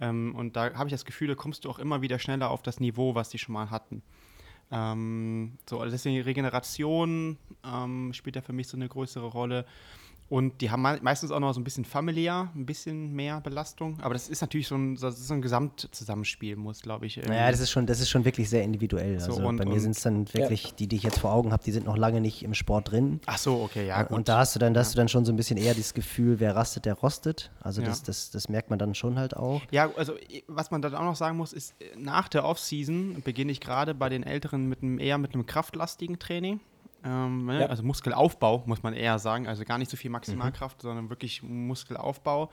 Ähm, und da habe ich das Gefühl, da kommst du auch immer wieder schneller auf das Niveau, was die schon mal hatten. Ähm, so, also deswegen Regeneration ähm, spielt da für mich so eine größere Rolle. Und die haben meistens auch noch so ein bisschen familiär, ein bisschen mehr Belastung. Aber das ist natürlich so ein, das ist so ein Gesamtzusammenspiel, muss, glaube ich. Naja, das ist, schon, das ist schon wirklich sehr individuell. So, also und, bei mir sind es dann wirklich, ja. die, die ich jetzt vor Augen habe, die sind noch lange nicht im Sport drin. Ach so, okay, ja. Gut. Und da hast du dann, da hast du dann schon so ein bisschen eher das Gefühl, wer rastet, der rostet. Also das, ja. das, das merkt man dann schon halt auch. Ja, also was man dann auch noch sagen muss, ist, nach der Offseason beginne ich gerade bei den Älteren mit einem, eher mit einem kraftlastigen Training. Ähm, ne? ja. Also Muskelaufbau, muss man eher sagen. Also gar nicht so viel Maximalkraft, mhm. sondern wirklich Muskelaufbau,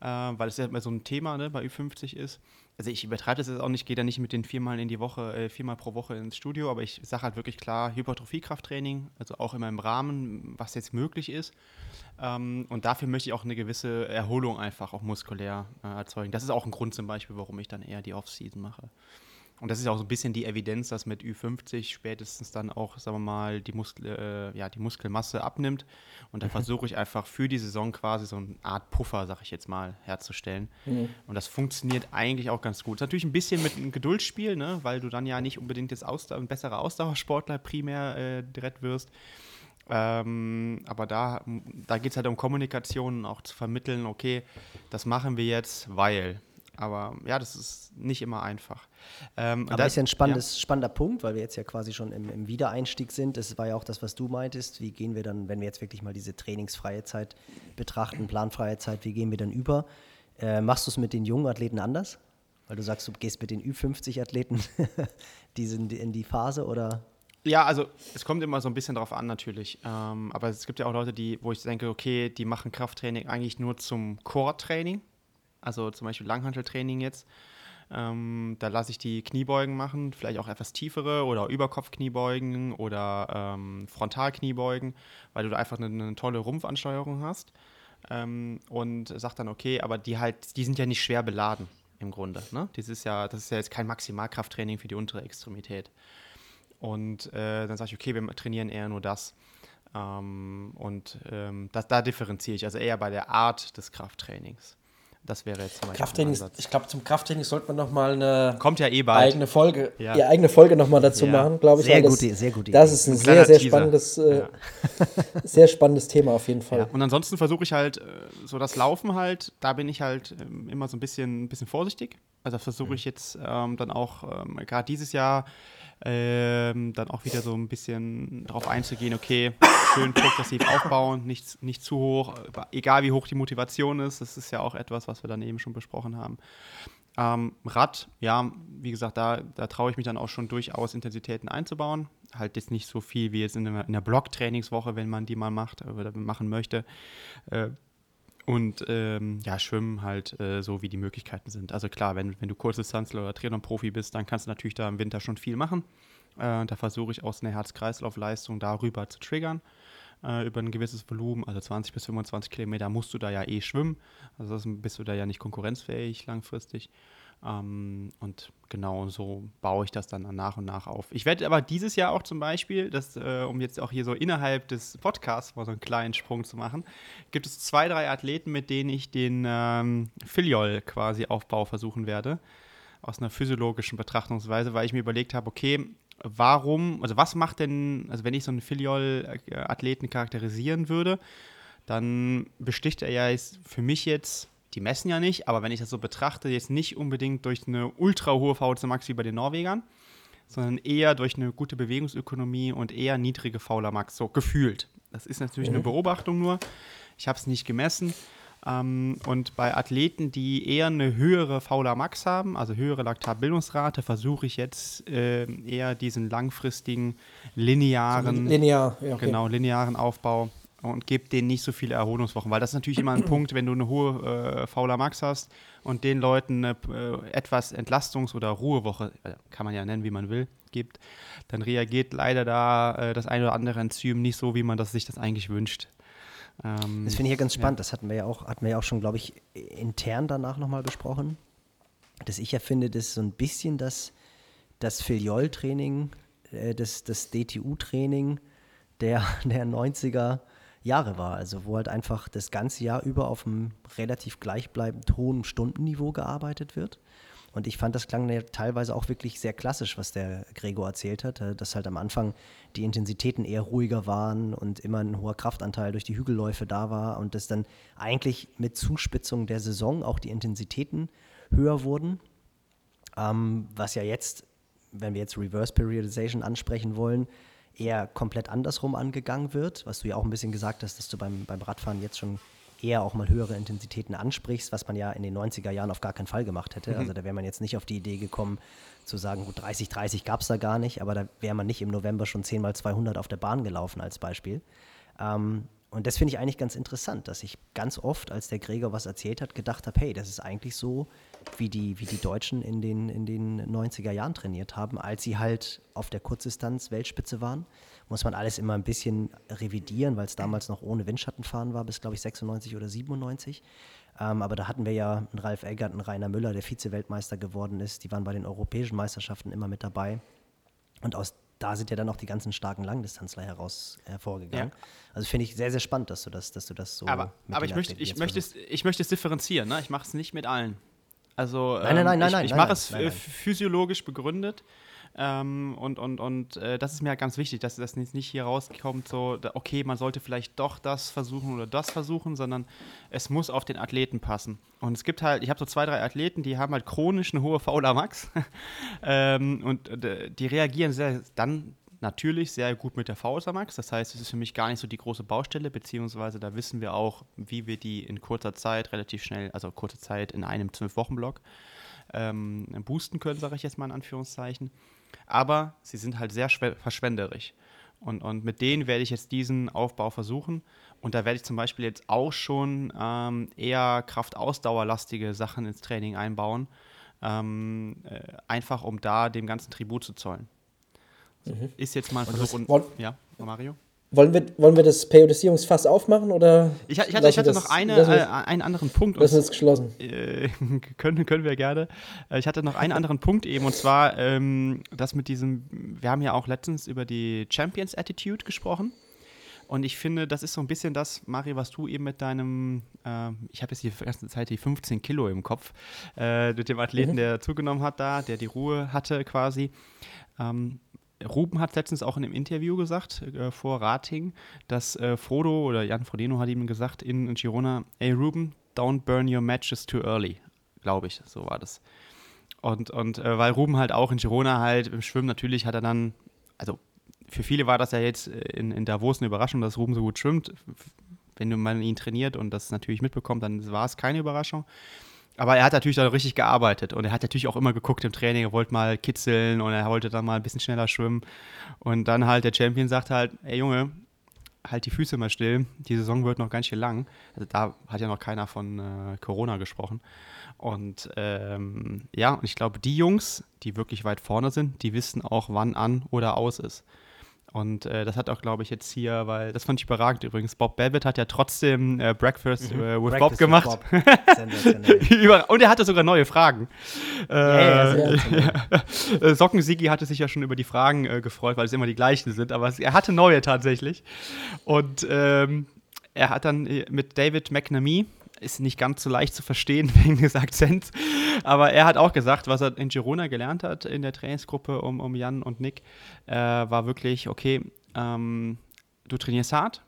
äh, weil es ja immer so ein Thema ne, bei Ü50 ist. Also ich übertreibe das jetzt auch nicht, gehe da nicht mit den viermal in die Woche, äh, viermal pro Woche ins Studio, aber ich sage halt wirklich klar, Hypertrophiekrafttraining, also auch immer im Rahmen, was jetzt möglich ist. Ähm, und dafür möchte ich auch eine gewisse Erholung einfach auch muskulär äh, erzeugen. Das ist auch ein Grund zum Beispiel, warum ich dann eher die Off-Season mache. Und das ist auch so ein bisschen die Evidenz, dass mit Ü50 spätestens dann auch, sagen wir mal, die, Muskel, äh, ja, die Muskelmasse abnimmt. Und da mhm. versuche ich einfach für die Saison quasi so eine Art Puffer, sag ich jetzt mal, herzustellen. Mhm. Und das funktioniert eigentlich auch ganz gut. Ist natürlich ein bisschen mit einem Geduldsspiel, ne? weil du dann ja nicht unbedingt jetzt Ausdauer, ein besserer Ausdauersportler primär äh, direkt wirst. Ähm, aber da, da geht es halt um Kommunikation, auch zu vermitteln, okay, das machen wir jetzt, weil. Aber ja, das ist nicht immer einfach. Ähm, Aber das ist ja ein spannendes, ja. spannender Punkt, weil wir jetzt ja quasi schon im, im, Wiedereinstieg sind. Das war ja auch das, was du meintest. Wie gehen wir dann, wenn wir jetzt wirklich mal diese trainingsfreie Zeit betrachten, planfreie Zeit, wie gehen wir dann über? Äh, machst du es mit den jungen Athleten anders? Weil du sagst, du gehst mit den Ü50-Athleten die sind in die Phase oder? Ja, also es kommt immer so ein bisschen drauf an natürlich. Ähm, aber es gibt ja auch Leute, die, wo ich denke, okay, die machen Krafttraining eigentlich nur zum Core-Training also zum Beispiel Langhanteltraining jetzt. Ähm, da lasse ich die Kniebeugen machen, vielleicht auch etwas tiefere oder Überkopfkniebeugen oder ähm, Frontalkniebeugen, weil du da einfach eine, eine tolle Rumpfansteuerung hast. Ähm, und sag dann, okay, aber die halt, die sind ja nicht schwer beladen im Grunde. Ne? Das, ist ja, das ist ja jetzt kein Maximalkrafttraining für die untere Extremität. Und äh, dann sage ich, okay, wir trainieren eher nur das. Ähm, und ähm, das, da differenziere ich, also eher bei der Art des Krafttrainings. Das wäre jetzt zum Krafttraining, ich glaube, zum Krafttraining sollte man nochmal eine Kommt ja eh bald. eigene Folge, ja. die eigene Folge nochmal dazu ja. machen, glaube ich. Sehr gut, sehr gut. Das ist ein, ein sehr, sehr spannendes, äh, ja. sehr spannendes Thema auf jeden Fall. Und ansonsten versuche ich halt, äh, so das Laufen halt, da bin ich halt ähm, immer so ein bisschen, ein bisschen vorsichtig. Also versuche ich jetzt ähm, dann auch, ähm, gerade dieses Jahr, ähm, dann auch wieder so ein bisschen darauf einzugehen, okay, schön progressiv aufbauen, nicht, nicht zu hoch, egal wie hoch die Motivation ist, das ist ja auch etwas, was wir dann eben schon besprochen haben. Ähm, Rad, ja, wie gesagt, da, da traue ich mich dann auch schon durchaus Intensitäten einzubauen. Halt jetzt nicht so viel wie jetzt in einer, in einer Block-Trainingswoche, wenn man die mal macht oder machen möchte. Äh, und ähm, ja, Schwimmen halt äh, so, wie die Möglichkeiten sind. Also klar, wenn, wenn du Kurzdistanzler oder Triathlon-Profi bist, dann kannst du natürlich da im Winter schon viel machen. Äh, da versuche ich aus einer Herz-Kreislauf-Leistung darüber zu triggern, äh, über ein gewisses Volumen, also 20 bis 25 Kilometer musst du da ja eh schwimmen. Also bist du da ja nicht konkurrenzfähig langfristig. Ähm, und genau so baue ich das dann nach und nach auf. Ich werde aber dieses Jahr auch zum Beispiel, das, äh, um jetzt auch hier so innerhalb des Podcasts mal so einen kleinen Sprung zu machen, gibt es zwei, drei Athleten, mit denen ich den ähm, Filiol quasi Aufbau versuchen werde. Aus einer physiologischen Betrachtungsweise, weil ich mir überlegt habe, okay, warum, also was macht denn, also wenn ich so einen Filiol-Athleten charakterisieren würde, dann besticht er ja für mich jetzt die messen ja nicht, aber wenn ich das so betrachte, jetzt nicht unbedingt durch eine ultra hohe VO2 Max wie bei den Norwegern, sondern eher durch eine gute Bewegungsökonomie und eher niedrige Fauler Max, so gefühlt. Das ist natürlich mhm. eine Beobachtung nur. Ich habe es nicht gemessen. Ähm, und bei Athleten, die eher eine höhere Fauler Max haben, also höhere Laktatbildungsrate, versuche ich jetzt äh, eher diesen langfristigen linearen, so linear, ja, okay. genau, linearen Aufbau und gebt denen nicht so viele Erholungswochen, weil das ist natürlich immer ein Punkt, wenn du eine hohe äh, fauler Max hast und den Leuten eine äh, etwas Entlastungs- oder Ruhewoche, äh, kann man ja nennen, wie man will, gibt, dann reagiert leider da äh, das eine oder andere Enzym nicht so, wie man das, sich das eigentlich wünscht. Ähm, das finde ich ja ganz spannend. Ja. Das hatten wir ja auch, hatten wir ja auch schon, glaube ich, intern danach nochmal besprochen. das ich ja finde, das ist so ein bisschen das, das Filiol-Training, äh, das, das DTU-Training der, der 90er Jahre war. Also wo halt einfach das ganze Jahr über auf einem relativ gleichbleibend hohen Stundenniveau gearbeitet wird. Und ich fand, das klang ja teilweise auch wirklich sehr klassisch, was der Gregor erzählt hat, äh, dass halt am Anfang die Intensitäten eher ruhiger waren und immer ein hoher Kraftanteil durch die Hügelläufe da war und dass dann eigentlich mit Zuspitzung der Saison auch die Intensitäten höher wurden. Ähm, was ja jetzt, wenn wir jetzt Reverse Periodization ansprechen wollen, eher komplett andersrum angegangen wird, was du ja auch ein bisschen gesagt hast, dass du beim, beim Radfahren jetzt schon eher auch mal höhere Intensitäten ansprichst, was man ja in den 90er Jahren auf gar keinen Fall gemacht hätte. Mhm. Also da wäre man jetzt nicht auf die Idee gekommen zu sagen, gut, 30, 30 gab es da gar nicht, aber da wäre man nicht im November schon 10 mal 200 auf der Bahn gelaufen als Beispiel. Ähm, und das finde ich eigentlich ganz interessant, dass ich ganz oft, als der Gregor was erzählt hat, gedacht habe, hey, das ist eigentlich so, wie die, wie die Deutschen in den, in den 90er Jahren trainiert haben, als sie halt auf der Kurzdistanz Weltspitze waren. Muss man alles immer ein bisschen revidieren, weil es damals noch ohne Windschattenfahren war, bis glaube ich 96 oder 97. Ähm, aber da hatten wir ja einen Ralf Eggert, einen Rainer Müller, der Vize-Weltmeister geworden ist. Die waren bei den europäischen Meisterschaften immer mit dabei. Und aus da sind ja dann auch die ganzen starken Langdistanzler heraus hervorgegangen. Ja. Also finde ich sehr, sehr spannend, dass du das, dass du das so. Aber, aber ich, möchte, ich, möchte es, ich möchte es differenzieren. Ne? Ich mache es nicht mit allen. Also nein, nein, nein, ähm, nein, ich, nein, ich mache es nein, physiologisch begründet. Ähm, und und, und äh, das ist mir halt ganz wichtig, dass das nicht hier rauskommt, so, okay, man sollte vielleicht doch das versuchen oder das versuchen, sondern es muss auf den Athleten passen. Und es gibt halt, ich habe so zwei, drei Athleten, die haben halt chronisch eine hohe Fauler Max ähm, und äh, die reagieren sehr dann natürlich sehr gut mit der VSA Max. Das heißt, es ist für mich gar nicht so die große Baustelle, beziehungsweise da wissen wir auch, wie wir die in kurzer Zeit relativ schnell, also kurze Zeit in einem Zwölf-Wochen-Block ähm, boosten können, sage ich jetzt mal in Anführungszeichen. Aber sie sind halt sehr verschwenderisch. Und, und mit denen werde ich jetzt diesen Aufbau versuchen. Und da werde ich zum Beispiel jetzt auch schon ähm, eher kraftausdauerlastige Sachen ins Training einbauen. Ähm, äh, einfach um da dem ganzen Tribut zu zollen. Mhm. Ist jetzt mal ein Versuch. Und, und, ja, Mario? Wollen wir, wollen wir das Periodisierungsfass aufmachen oder? Ich, ich hatte, ich hatte das, noch eine, äh, einen anderen Punkt. Das ist geschlossen. Äh, können, können wir gerne. Äh, ich hatte noch einen anderen Punkt eben und zwar ähm, das mit diesem, wir haben ja auch letztens über die Champions Attitude gesprochen. Und ich finde, das ist so ein bisschen das, Mario, was du eben mit deinem, äh, ich habe jetzt die erste Zeit die 15 Kilo im Kopf, äh, mit dem Athleten, mhm. der zugenommen hat da, der die Ruhe hatte quasi. Ähm, Ruben hat letztens auch in einem Interview gesagt, äh, vor Rating, dass äh, Frodo oder Jan Frodeno hat ihm gesagt in, Girona, ey Ruben, don't burn your matches too early. Glaube ich, so war das. Und, und äh, weil Ruben halt auch in Girona halt im Schwimmen natürlich hat er dann, also für viele war das ja jetzt äh, in, in Davos eine Überraschung, dass Ruben so gut schwimmt. Wenn man ihn trainiert und das natürlich mitbekommt, dann war es keine Überraschung. Aber er hat natürlich da richtig gearbeitet und er hat natürlich auch immer geguckt im Training, er wollte mal kitzeln und er wollte dann mal ein bisschen schneller schwimmen. Und dann halt der Champion sagt halt, ey Junge, halt die Füße mal still, die Saison wird noch ganz schön lang. Also da hat ja noch keiner von äh, Corona gesprochen. Und ähm, ja, und ich glaube, die Jungs, die wirklich weit vorne sind, die wissen auch, wann an oder aus ist. Und äh, das hat auch, glaube ich, jetzt hier, weil das fand ich überragend übrigens. Bob Babbitt hat ja trotzdem äh, Breakfast mhm. äh, with Breakfast Bob gemacht. Bob. und er hatte sogar neue Fragen. Ja, äh, Sockensigi hatte sich ja schon über die Fragen äh, gefreut, weil es immer die gleichen sind, aber er hatte neue tatsächlich. Und ähm, er hat dann äh, mit David McNamee, ist nicht ganz so leicht zu verstehen wegen des Akzents. Aber er hat auch gesagt, was er in Girona gelernt hat in der Trainingsgruppe um, um Jan und Nick, äh, war wirklich, okay, ähm, du trainierst hart,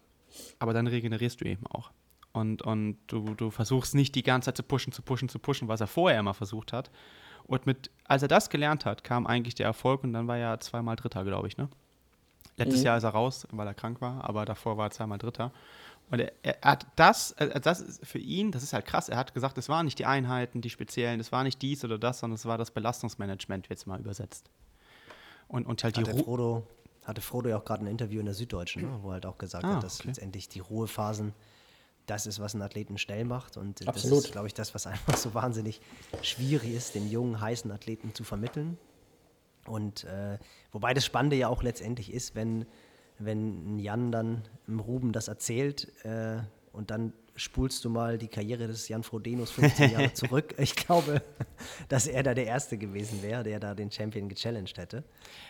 aber dann regenerierst du eben auch. Und, und du, du versuchst nicht die ganze Zeit zu pushen, zu pushen, zu pushen, was er vorher immer versucht hat. Und mit, als er das gelernt hat, kam eigentlich der Erfolg und dann war er zweimal Dritter, glaube ich, ne? Letztes mhm. Jahr ist er raus, weil er krank war, aber davor war er zweimal Dritter. Und er, er, hat das, äh, das ist für ihn, das ist halt krass, er hat gesagt, es waren nicht die Einheiten, die speziellen, es war nicht dies oder das, sondern es war das Belastungsmanagement, jetzt mal übersetzt. Und, und halt hatte die Frodo, hatte Frodo ja auch gerade ein Interview in der Süddeutschen, ne, wo er halt auch gesagt ah, hat, dass okay. letztendlich die Ruhephasen das ist, was einen Athleten schnell macht. Und Absolut. das ist, glaube ich, das, was einfach so wahnsinnig schwierig ist, den jungen, heißen Athleten zu vermitteln. Und äh, wobei das Spannende ja auch letztendlich ist, wenn wenn Jan dann im Ruben das erzählt äh, und dann spulst du mal die Karriere des Jan Frodenos 15 Jahre zurück. Ich glaube, dass er da der Erste gewesen wäre, der da den Champion gechallenged hätte.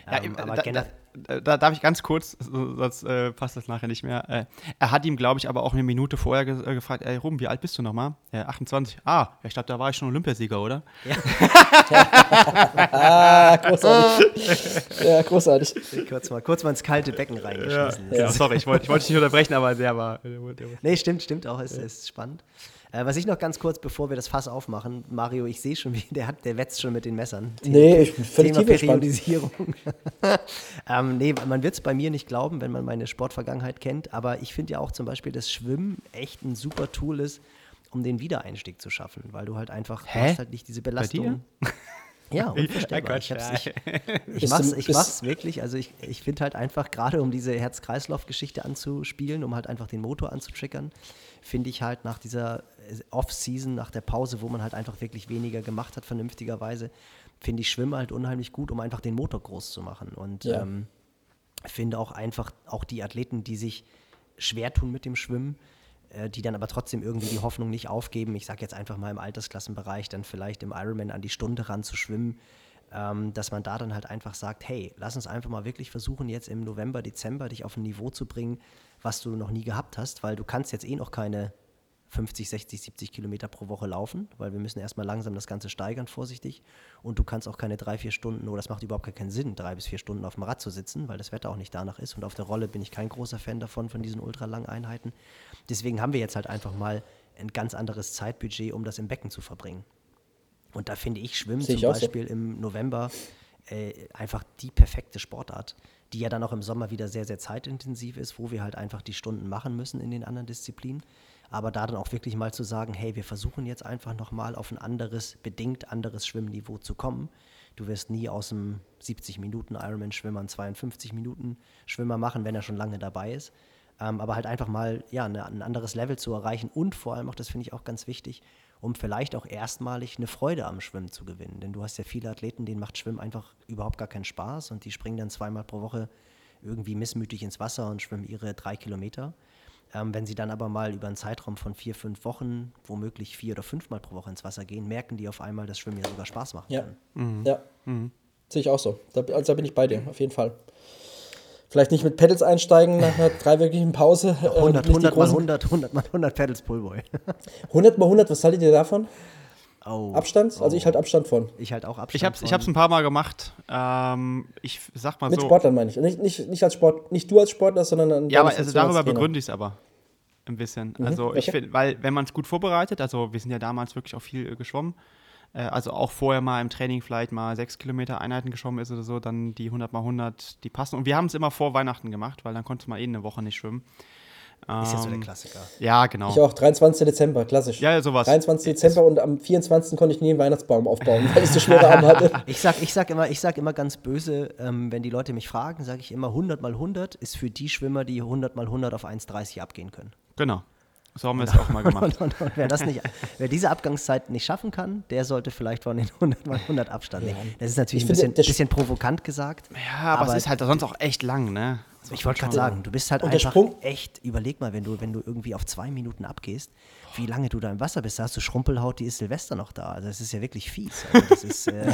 Ja, ähm, aber da, da, da, darf ich ganz kurz, sonst äh, passt das nachher nicht mehr. Äh, er hat ihm, glaube ich, aber auch eine Minute vorher ge äh, gefragt, ey Ruben, wie alt bist du nochmal? Äh, 28. Ah, ich glaube, da war ich schon Olympiasieger, oder? Ja. ah, großartig. ja, großartig. Kurz mal, kurz mal ins kalte Becken reingeschmissen. Ja, ja sorry, ich wollte ich wollt dich nicht unterbrechen, aber der war... Der, der, nee, stimmt, stimmt auch, ist, ist spannend. Äh, was ich noch ganz kurz, bevor wir das Fass aufmachen, Mario, ich sehe schon, wie der hat, der wetzt schon mit den Messern. Thema, nee, ich bin Thema Periodisierung. ähm, nee, man wird es bei mir nicht glauben, wenn man meine Sportvergangenheit kennt, aber ich finde ja auch zum Beispiel, dass Schwimmen echt ein super Tool ist, um den Wiedereinstieg zu schaffen, weil du halt einfach Hä? hast halt nicht diese Belastung. Ja, unvorstellbar. ich, ich, ich, mach's, ich mach's wirklich. Also ich, ich finde halt einfach, gerade um diese Herz-Kreislauf-Geschichte anzuspielen, um halt einfach den Motor anzutriggern, finde ich halt nach dieser Off-Season, nach der Pause, wo man halt einfach wirklich weniger gemacht hat, vernünftigerweise, finde ich Schwimmen halt unheimlich gut, um einfach den Motor groß zu machen. Und ja. ähm, finde auch einfach, auch die Athleten, die sich schwer tun mit dem Schwimmen, äh, die dann aber trotzdem irgendwie die Hoffnung nicht aufgeben, ich sage jetzt einfach mal im Altersklassenbereich, dann vielleicht im Ironman an die Stunde ran zu schwimmen, ähm, dass man da dann halt einfach sagt, hey, lass uns einfach mal wirklich versuchen, jetzt im November, Dezember dich auf ein Niveau zu bringen, was du noch nie gehabt hast, weil du kannst jetzt eh noch keine 50, 60, 70 Kilometer pro Woche laufen, weil wir müssen erstmal langsam das Ganze steigern, vorsichtig. Und du kannst auch keine drei, vier Stunden, oder das macht überhaupt gar keinen Sinn, drei bis vier Stunden auf dem Rad zu sitzen, weil das Wetter auch nicht danach ist. Und auf der Rolle bin ich kein großer Fan davon, von diesen ultralangen Einheiten. Deswegen haben wir jetzt halt einfach mal ein ganz anderes Zeitbudget, um das im Becken zu verbringen. Und da finde ich Schwimmen zum Beispiel so. im November äh, einfach die perfekte Sportart, die ja dann auch im Sommer wieder sehr, sehr zeitintensiv ist, wo wir halt einfach die Stunden machen müssen in den anderen Disziplinen aber da dann auch wirklich mal zu sagen, hey, wir versuchen jetzt einfach nochmal auf ein anderes, bedingt anderes Schwimmniveau zu kommen. Du wirst nie aus dem 70 Minuten Ironman-Schwimmer einen 52 Minuten Schwimmer machen, wenn er schon lange dabei ist. Ähm, aber halt einfach mal ja, eine, ein anderes Level zu erreichen und vor allem auch, das finde ich auch ganz wichtig, um vielleicht auch erstmalig eine Freude am Schwimmen zu gewinnen. Denn du hast ja viele Athleten, denen macht Schwimmen einfach überhaupt gar keinen Spaß und die springen dann zweimal pro Woche irgendwie missmütig ins Wasser und schwimmen ihre drei Kilometer. Ähm, wenn sie dann aber mal über einen Zeitraum von vier, fünf Wochen, womöglich vier oder fünfmal pro Woche ins Wasser gehen, merken die auf einmal, dass Schwimmen ja sogar Spaß macht. Ja, mhm. ja. Mhm. sehe ich auch so. Da, also da bin ich bei dir, auf jeden Fall. Vielleicht nicht mit Pedals einsteigen nach einer dreiwöchigen Pause. 100, 100 mal 100, 100 mal 100 Pedals Pullboy. 100 mal 100, was haltet ihr davon? Oh. Abstand? Oh. Also ich halte Abstand von. Ich halte auch Abstand ich hab's, von. Ich habe es ein paar Mal gemacht. Ähm, ich sag mal Mit so. Mit Sportlern meine ich. Nicht, nicht, nicht als Sport, nicht du als Sportler, sondern Ja, aber also darüber begründe ich es aber. Ein bisschen. Mhm. Also ich finde, weil wenn man es gut vorbereitet, also wir sind ja damals wirklich auch viel äh, geschwommen, äh, also auch vorher mal im Training vielleicht mal sechs Kilometer Einheiten geschwommen ist oder so, dann die 100 mal 100, die passen. Und wir haben es immer vor Weihnachten gemacht, weil dann konnte man eh eine Woche nicht schwimmen. Ist jetzt so der ähm, Klassiker. Ja, genau. Ich auch, 23. Dezember, klassisch. Ja, sowas. 23. Dezember und am 24. konnte ich nie einen Weihnachtsbaum aufbauen, weil ich so schwere Arme hatte. ich sag, ich sag, immer, ich sag immer ganz böse, ähm, wenn die Leute mich fragen, sage ich immer, 100 mal 100 ist für die Schwimmer, die 100 mal 100 auf 1,30 abgehen können. Genau. So haben wir es auch mal gemacht. und, und, wer, das nicht, wer diese Abgangszeit nicht schaffen kann, der sollte vielleicht von den 100 mal 100 Abstand nehmen. Das ist natürlich ich ein bisschen, bisschen, provokant gesagt. Ja, aber, aber, es ist halt sonst auch echt lang, ne? ich wollte gerade sagen, du bist halt und einfach Sprung? echt, überleg mal, wenn du, wenn du irgendwie auf zwei Minuten abgehst, wie lange du da im Wasser bist, da hast du Schrumpelhaut, die ist Silvester noch da. Also das ist ja wirklich fies. Also das ist, äh,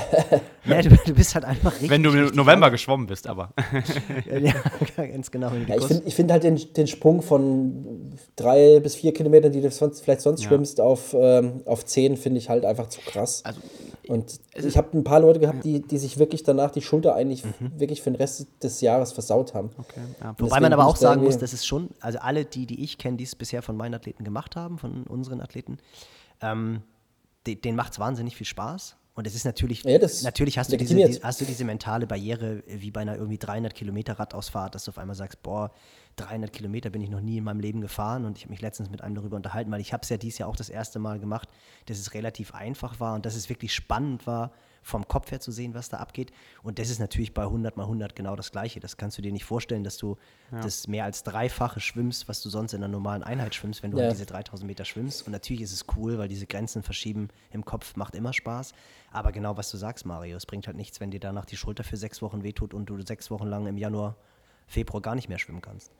ja, du, du, bist halt einfach richtig. Wenn du im November geschwommen bist, aber. ja, ganz genau. Ja, ich finde find halt den, den Sprung von drei bis vier Kilometern, die du sonst, vielleicht sonst ja. schwimmst, auf, ähm, auf zehn, finde ich halt einfach zu krass. Also, und ich habe ein paar Leute gehabt, die, die sich wirklich danach die Schulter eigentlich mhm. wirklich für den Rest des Jahres versaut haben. Okay, ja. Wobei man aber auch sagen muss, das ist schon, also alle die, die ich kenne, die es bisher von meinen Athleten gemacht haben, von unseren Athleten, ähm, de, denen macht es wahnsinnig viel Spaß. Und es ist natürlich, ja, natürlich hast du, diese, die, hast du diese mentale Barriere wie bei einer irgendwie 300 Kilometer Radausfahrt, dass du auf einmal sagst, boah, 300 Kilometer bin ich noch nie in meinem Leben gefahren und ich habe mich letztens mit einem darüber unterhalten, weil ich habe es ja dieses Jahr auch das erste Mal gemacht, dass es relativ einfach war und dass es wirklich spannend war, vom Kopf her zu sehen, was da abgeht. Und das ist natürlich bei 100 mal 100 genau das Gleiche. Das kannst du dir nicht vorstellen, dass du ja. das mehr als dreifache schwimmst, was du sonst in einer normalen Einheit schwimmst, wenn du ja. diese 3000 Meter schwimmst. Und natürlich ist es cool, weil diese Grenzen verschieben im Kopf macht immer Spaß. Aber genau was du sagst, Mario, es bringt halt nichts, wenn dir danach die Schulter für sechs Wochen wehtut und du sechs Wochen lang im Januar, Februar gar nicht mehr schwimmen kannst.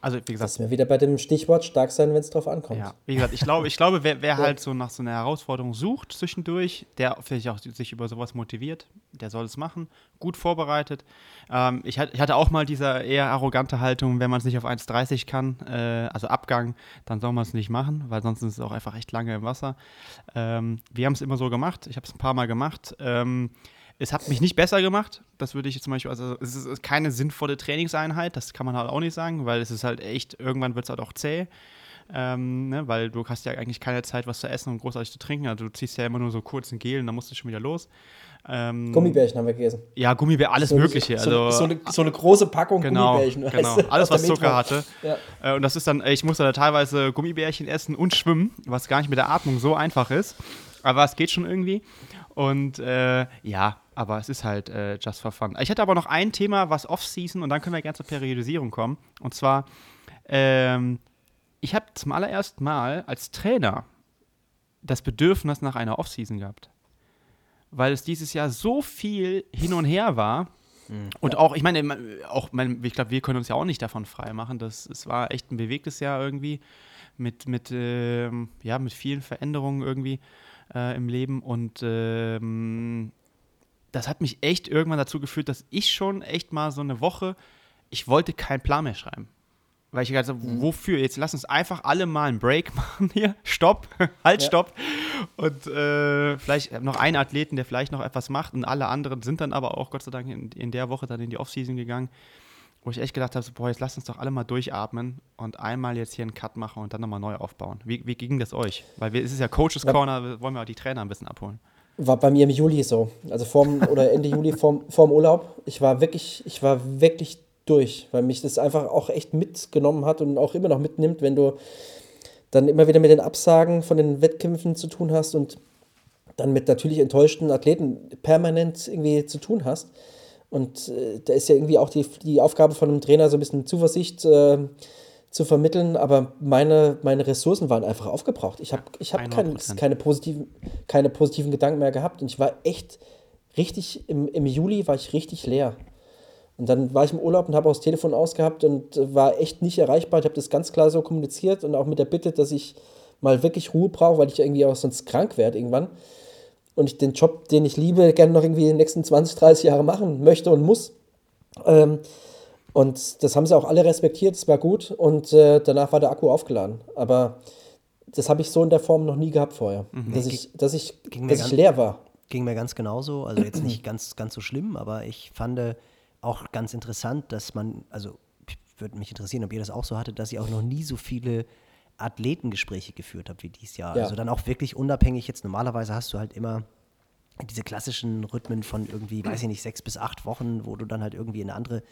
Also, wie gesagt. Das ist mir wieder bei dem Stichwort stark sein, wenn es drauf ankommt. Ja, wie gesagt, ich glaube, ich glaube wer, wer halt so nach so einer Herausforderung sucht zwischendurch, der vielleicht auch sich über sowas motiviert, der soll es machen. Gut vorbereitet. Ähm, ich, ich, hatte auch mal diese eher arrogante Haltung, wenn man es nicht auf 1,30 kann, äh, also Abgang, dann soll man es nicht machen, weil sonst ist es auch einfach echt lange im Wasser. Ähm, wir haben es immer so gemacht. Ich habe es ein paar Mal gemacht. Ähm, es hat mich nicht besser gemacht. Das würde ich zum Beispiel, also es ist keine sinnvolle Trainingseinheit, das kann man halt auch nicht sagen, weil es ist halt echt, irgendwann wird es halt auch zäh. Ähm, ne, weil du hast ja eigentlich keine Zeit, was zu essen und großartig zu trinken. Also du ziehst ja immer nur so kurz ein Gel und dann musst du schon wieder los. Ähm, Gummibärchen haben wir gegessen. Ja, Gummibärchen, alles so, Mögliche. So, also, so, eine, so, eine, große Packung genau, Gummibärchen. Genau, alles, was Zucker hatte. Ja. Äh, und das ist dann, ich musste da teilweise Gummibärchen essen und schwimmen, was gar nicht mit der Atmung so einfach ist. Aber es geht schon irgendwie. Und äh, ja, aber es ist halt äh, just for fun. Ich hätte aber noch ein Thema, was Off-Season, und dann können wir gerne zur Periodisierung kommen. Und zwar, ähm, ich habe zum allerersten Mal als Trainer das Bedürfnis nach einer Off-Season gehabt. Weil es dieses Jahr so viel hin und her war. Mhm. Und auch, ich meine, auch, ich glaube, wir können uns ja auch nicht davon frei machen. Das, es war echt ein bewegtes Jahr irgendwie mit, mit, äh, ja, mit vielen Veränderungen irgendwie äh, im Leben. Und ähm, das hat mich echt irgendwann dazu geführt, dass ich schon echt mal so eine Woche, ich wollte keinen Plan mehr schreiben. Weil ich gesagt habe, mhm. wofür? Jetzt lass uns einfach alle mal einen Break machen hier. Stopp, halt, ja. stopp. Und äh, vielleicht noch einen Athleten, der vielleicht noch etwas macht. Und alle anderen sind dann aber auch, Gott sei Dank, in, in der Woche dann in die Offseason gegangen. Wo ich echt gedacht habe, so, boah, jetzt lass uns doch alle mal durchatmen und einmal jetzt hier einen Cut machen und dann nochmal neu aufbauen. Wie, wie ging das euch? Weil wir, es ist ja Coaches Corner, wollen wir auch die Trainer ein bisschen abholen. War bei mir im Juli so. Also vorm, oder Ende Juli vorm, vorm Urlaub. Ich war wirklich, ich war wirklich durch, weil mich das einfach auch echt mitgenommen hat und auch immer noch mitnimmt, wenn du dann immer wieder mit den Absagen von den Wettkämpfen zu tun hast und dann mit natürlich enttäuschten Athleten permanent irgendwie zu tun hast. Und äh, da ist ja irgendwie auch die, die Aufgabe von einem Trainer, so ein bisschen Zuversicht äh, zu vermitteln, aber meine, meine Ressourcen waren einfach aufgebraucht. Ich habe ich hab kein, keine, positiven, keine positiven Gedanken mehr gehabt und ich war echt richtig, im, im Juli war ich richtig leer. Und dann war ich im Urlaub und habe auch das Telefon ausgehabt und war echt nicht erreichbar. Ich habe das ganz klar so kommuniziert und auch mit der Bitte, dass ich mal wirklich Ruhe brauche, weil ich irgendwie auch sonst krank werde irgendwann. Und ich den Job, den ich liebe, gerne noch irgendwie in den nächsten 20, 30 Jahre machen möchte und muss. Ähm, und das haben sie auch alle respektiert, es war gut und äh, danach war der Akku aufgeladen. Aber das habe ich so in der Form noch nie gehabt vorher, mhm. dass, ich, dass, ich, dass ich leer war. Ging mir ganz genauso, also jetzt nicht ganz, ganz so schlimm, aber ich fand auch ganz interessant, dass man, also würde mich interessieren, ob ihr das auch so hattet, dass ihr auch noch nie so viele Athletengespräche geführt habt wie dieses Jahr. Ja. Also dann auch wirklich unabhängig jetzt. Normalerweise hast du halt immer diese klassischen Rhythmen von irgendwie, weiß ich nicht, sechs bis acht Wochen, wo du dann halt irgendwie in eine andere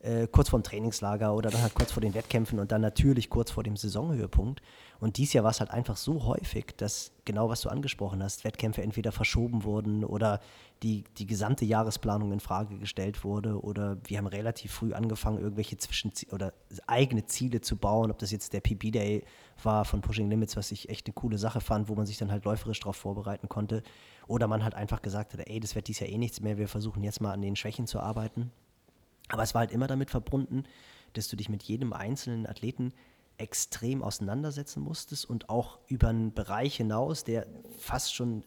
äh, kurz vorm Trainingslager oder dann halt kurz vor den Wettkämpfen und dann natürlich kurz vor dem Saisonhöhepunkt. Und dies Jahr war es halt einfach so häufig, dass genau was du angesprochen hast, Wettkämpfe entweder verschoben wurden oder die, die gesamte Jahresplanung in Frage gestellt wurde oder wir haben relativ früh angefangen, irgendwelche Zwischen- oder eigene Ziele zu bauen, ob das jetzt der PB-Day war von Pushing Limits, was ich echt eine coole Sache fand, wo man sich dann halt läuferisch darauf vorbereiten konnte. Oder man halt einfach gesagt hat, ey, das wird dies Jahr eh nichts mehr, wir versuchen jetzt mal an den Schwächen zu arbeiten. Aber es war halt immer damit verbunden, dass du dich mit jedem einzelnen Athleten extrem auseinandersetzen musstest und auch über einen Bereich hinaus, der fast schon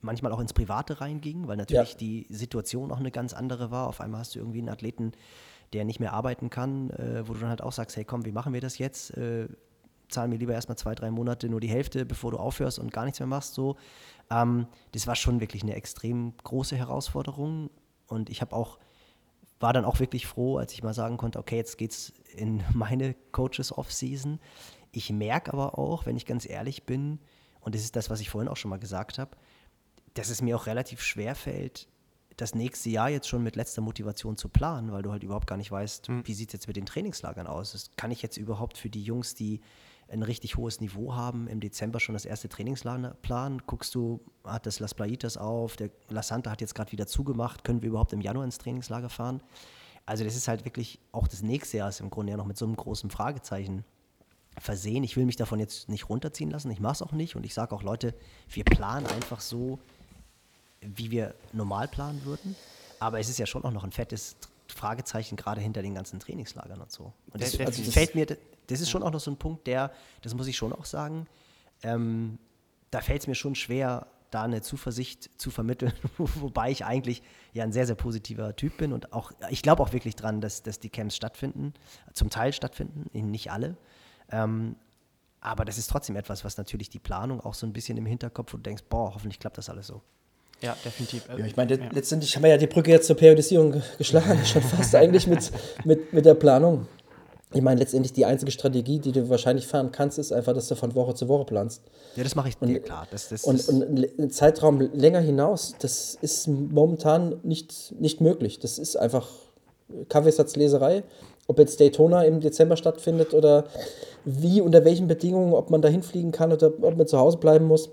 manchmal auch ins Private reinging, weil natürlich ja. die Situation auch eine ganz andere war. Auf einmal hast du irgendwie einen Athleten, der nicht mehr arbeiten kann, äh, wo du dann halt auch sagst, hey komm, wie machen wir das jetzt? Äh, zahl mir lieber erstmal zwei, drei Monate nur die Hälfte, bevor du aufhörst und gar nichts mehr machst. So. Ähm, das war schon wirklich eine extrem große Herausforderung. Und ich habe auch war dann auch wirklich froh, als ich mal sagen konnte, okay, jetzt geht's in meine Coaches Off-Season. Ich merke aber auch, wenn ich ganz ehrlich bin, und das ist das, was ich vorhin auch schon mal gesagt habe, dass es mir auch relativ schwer fällt, das nächste Jahr jetzt schon mit letzter Motivation zu planen, weil du halt überhaupt gar nicht weißt, mhm. wie sieht es jetzt mit den Trainingslagern aus. Das kann ich jetzt überhaupt für die Jungs, die ein richtig hohes Niveau haben, im Dezember schon das erste Trainingslager planen? Guckst du, hat das Las Playitas auf, der La Santa hat jetzt gerade wieder zugemacht, können wir überhaupt im Januar ins Trainingslager fahren? Also das ist halt wirklich, auch das nächste Jahr ist im Grunde ja noch mit so einem großen Fragezeichen versehen. Ich will mich davon jetzt nicht runterziehen lassen, ich mache es auch nicht und ich sage auch, Leute, wir planen einfach so, wie wir normal planen würden. Aber es ist ja schon auch noch ein fettes Fragezeichen gerade hinter den ganzen Trainingslagern und so. Und das, also das fällt mir, das ist schon auch noch so ein Punkt, der, das muss ich schon auch sagen, ähm, da fällt es mir schon schwer, da eine Zuversicht zu vermitteln, wobei ich eigentlich ja ein sehr, sehr positiver Typ bin und auch, ich glaube auch wirklich dran, dass, dass die Camps stattfinden, zum Teil stattfinden, nicht alle. Ähm, aber das ist trotzdem etwas, was natürlich die Planung auch so ein bisschen im Hinterkopf, wo du denkst, boah, hoffentlich klappt das alles so. Ja, definitiv. Ja, ich meine, ja. letztendlich haben wir ja die Brücke jetzt zur Periodisierung geschlagen, schon fast eigentlich mit, mit, mit der Planung. Ich meine, letztendlich die einzige Strategie, die du wahrscheinlich fahren kannst, ist einfach, dass du von Woche zu Woche planst. Ja, das mache ich und, dir klar. Das, das, und, und einen Zeitraum länger hinaus, das ist momentan nicht, nicht möglich. Das ist einfach Kaffeesatzleserei. Ob jetzt Daytona im Dezember stattfindet oder wie, unter welchen Bedingungen, ob man da hinfliegen kann oder ob man zu Hause bleiben muss.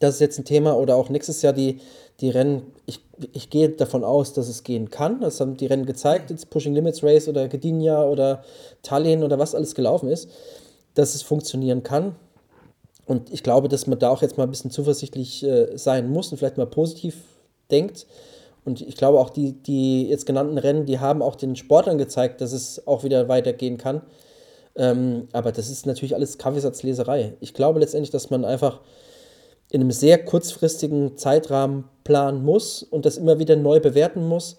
Das ist jetzt ein Thema. Oder auch nächstes Jahr die, die Rennen. Ich, ich gehe davon aus, dass es gehen kann. Das haben die Rennen gezeigt. Jetzt Pushing Limits Race oder Gdynia oder Tallinn oder was alles gelaufen ist, dass es funktionieren kann. Und ich glaube, dass man da auch jetzt mal ein bisschen zuversichtlich äh, sein muss und vielleicht mal positiv denkt. Und ich glaube auch, die, die jetzt genannten Rennen, die haben auch den Sportlern gezeigt, dass es auch wieder weitergehen kann. Ähm, aber das ist natürlich alles Kaffeesatzleserei. Ich glaube letztendlich, dass man einfach in einem sehr kurzfristigen Zeitrahmen planen muss und das immer wieder neu bewerten muss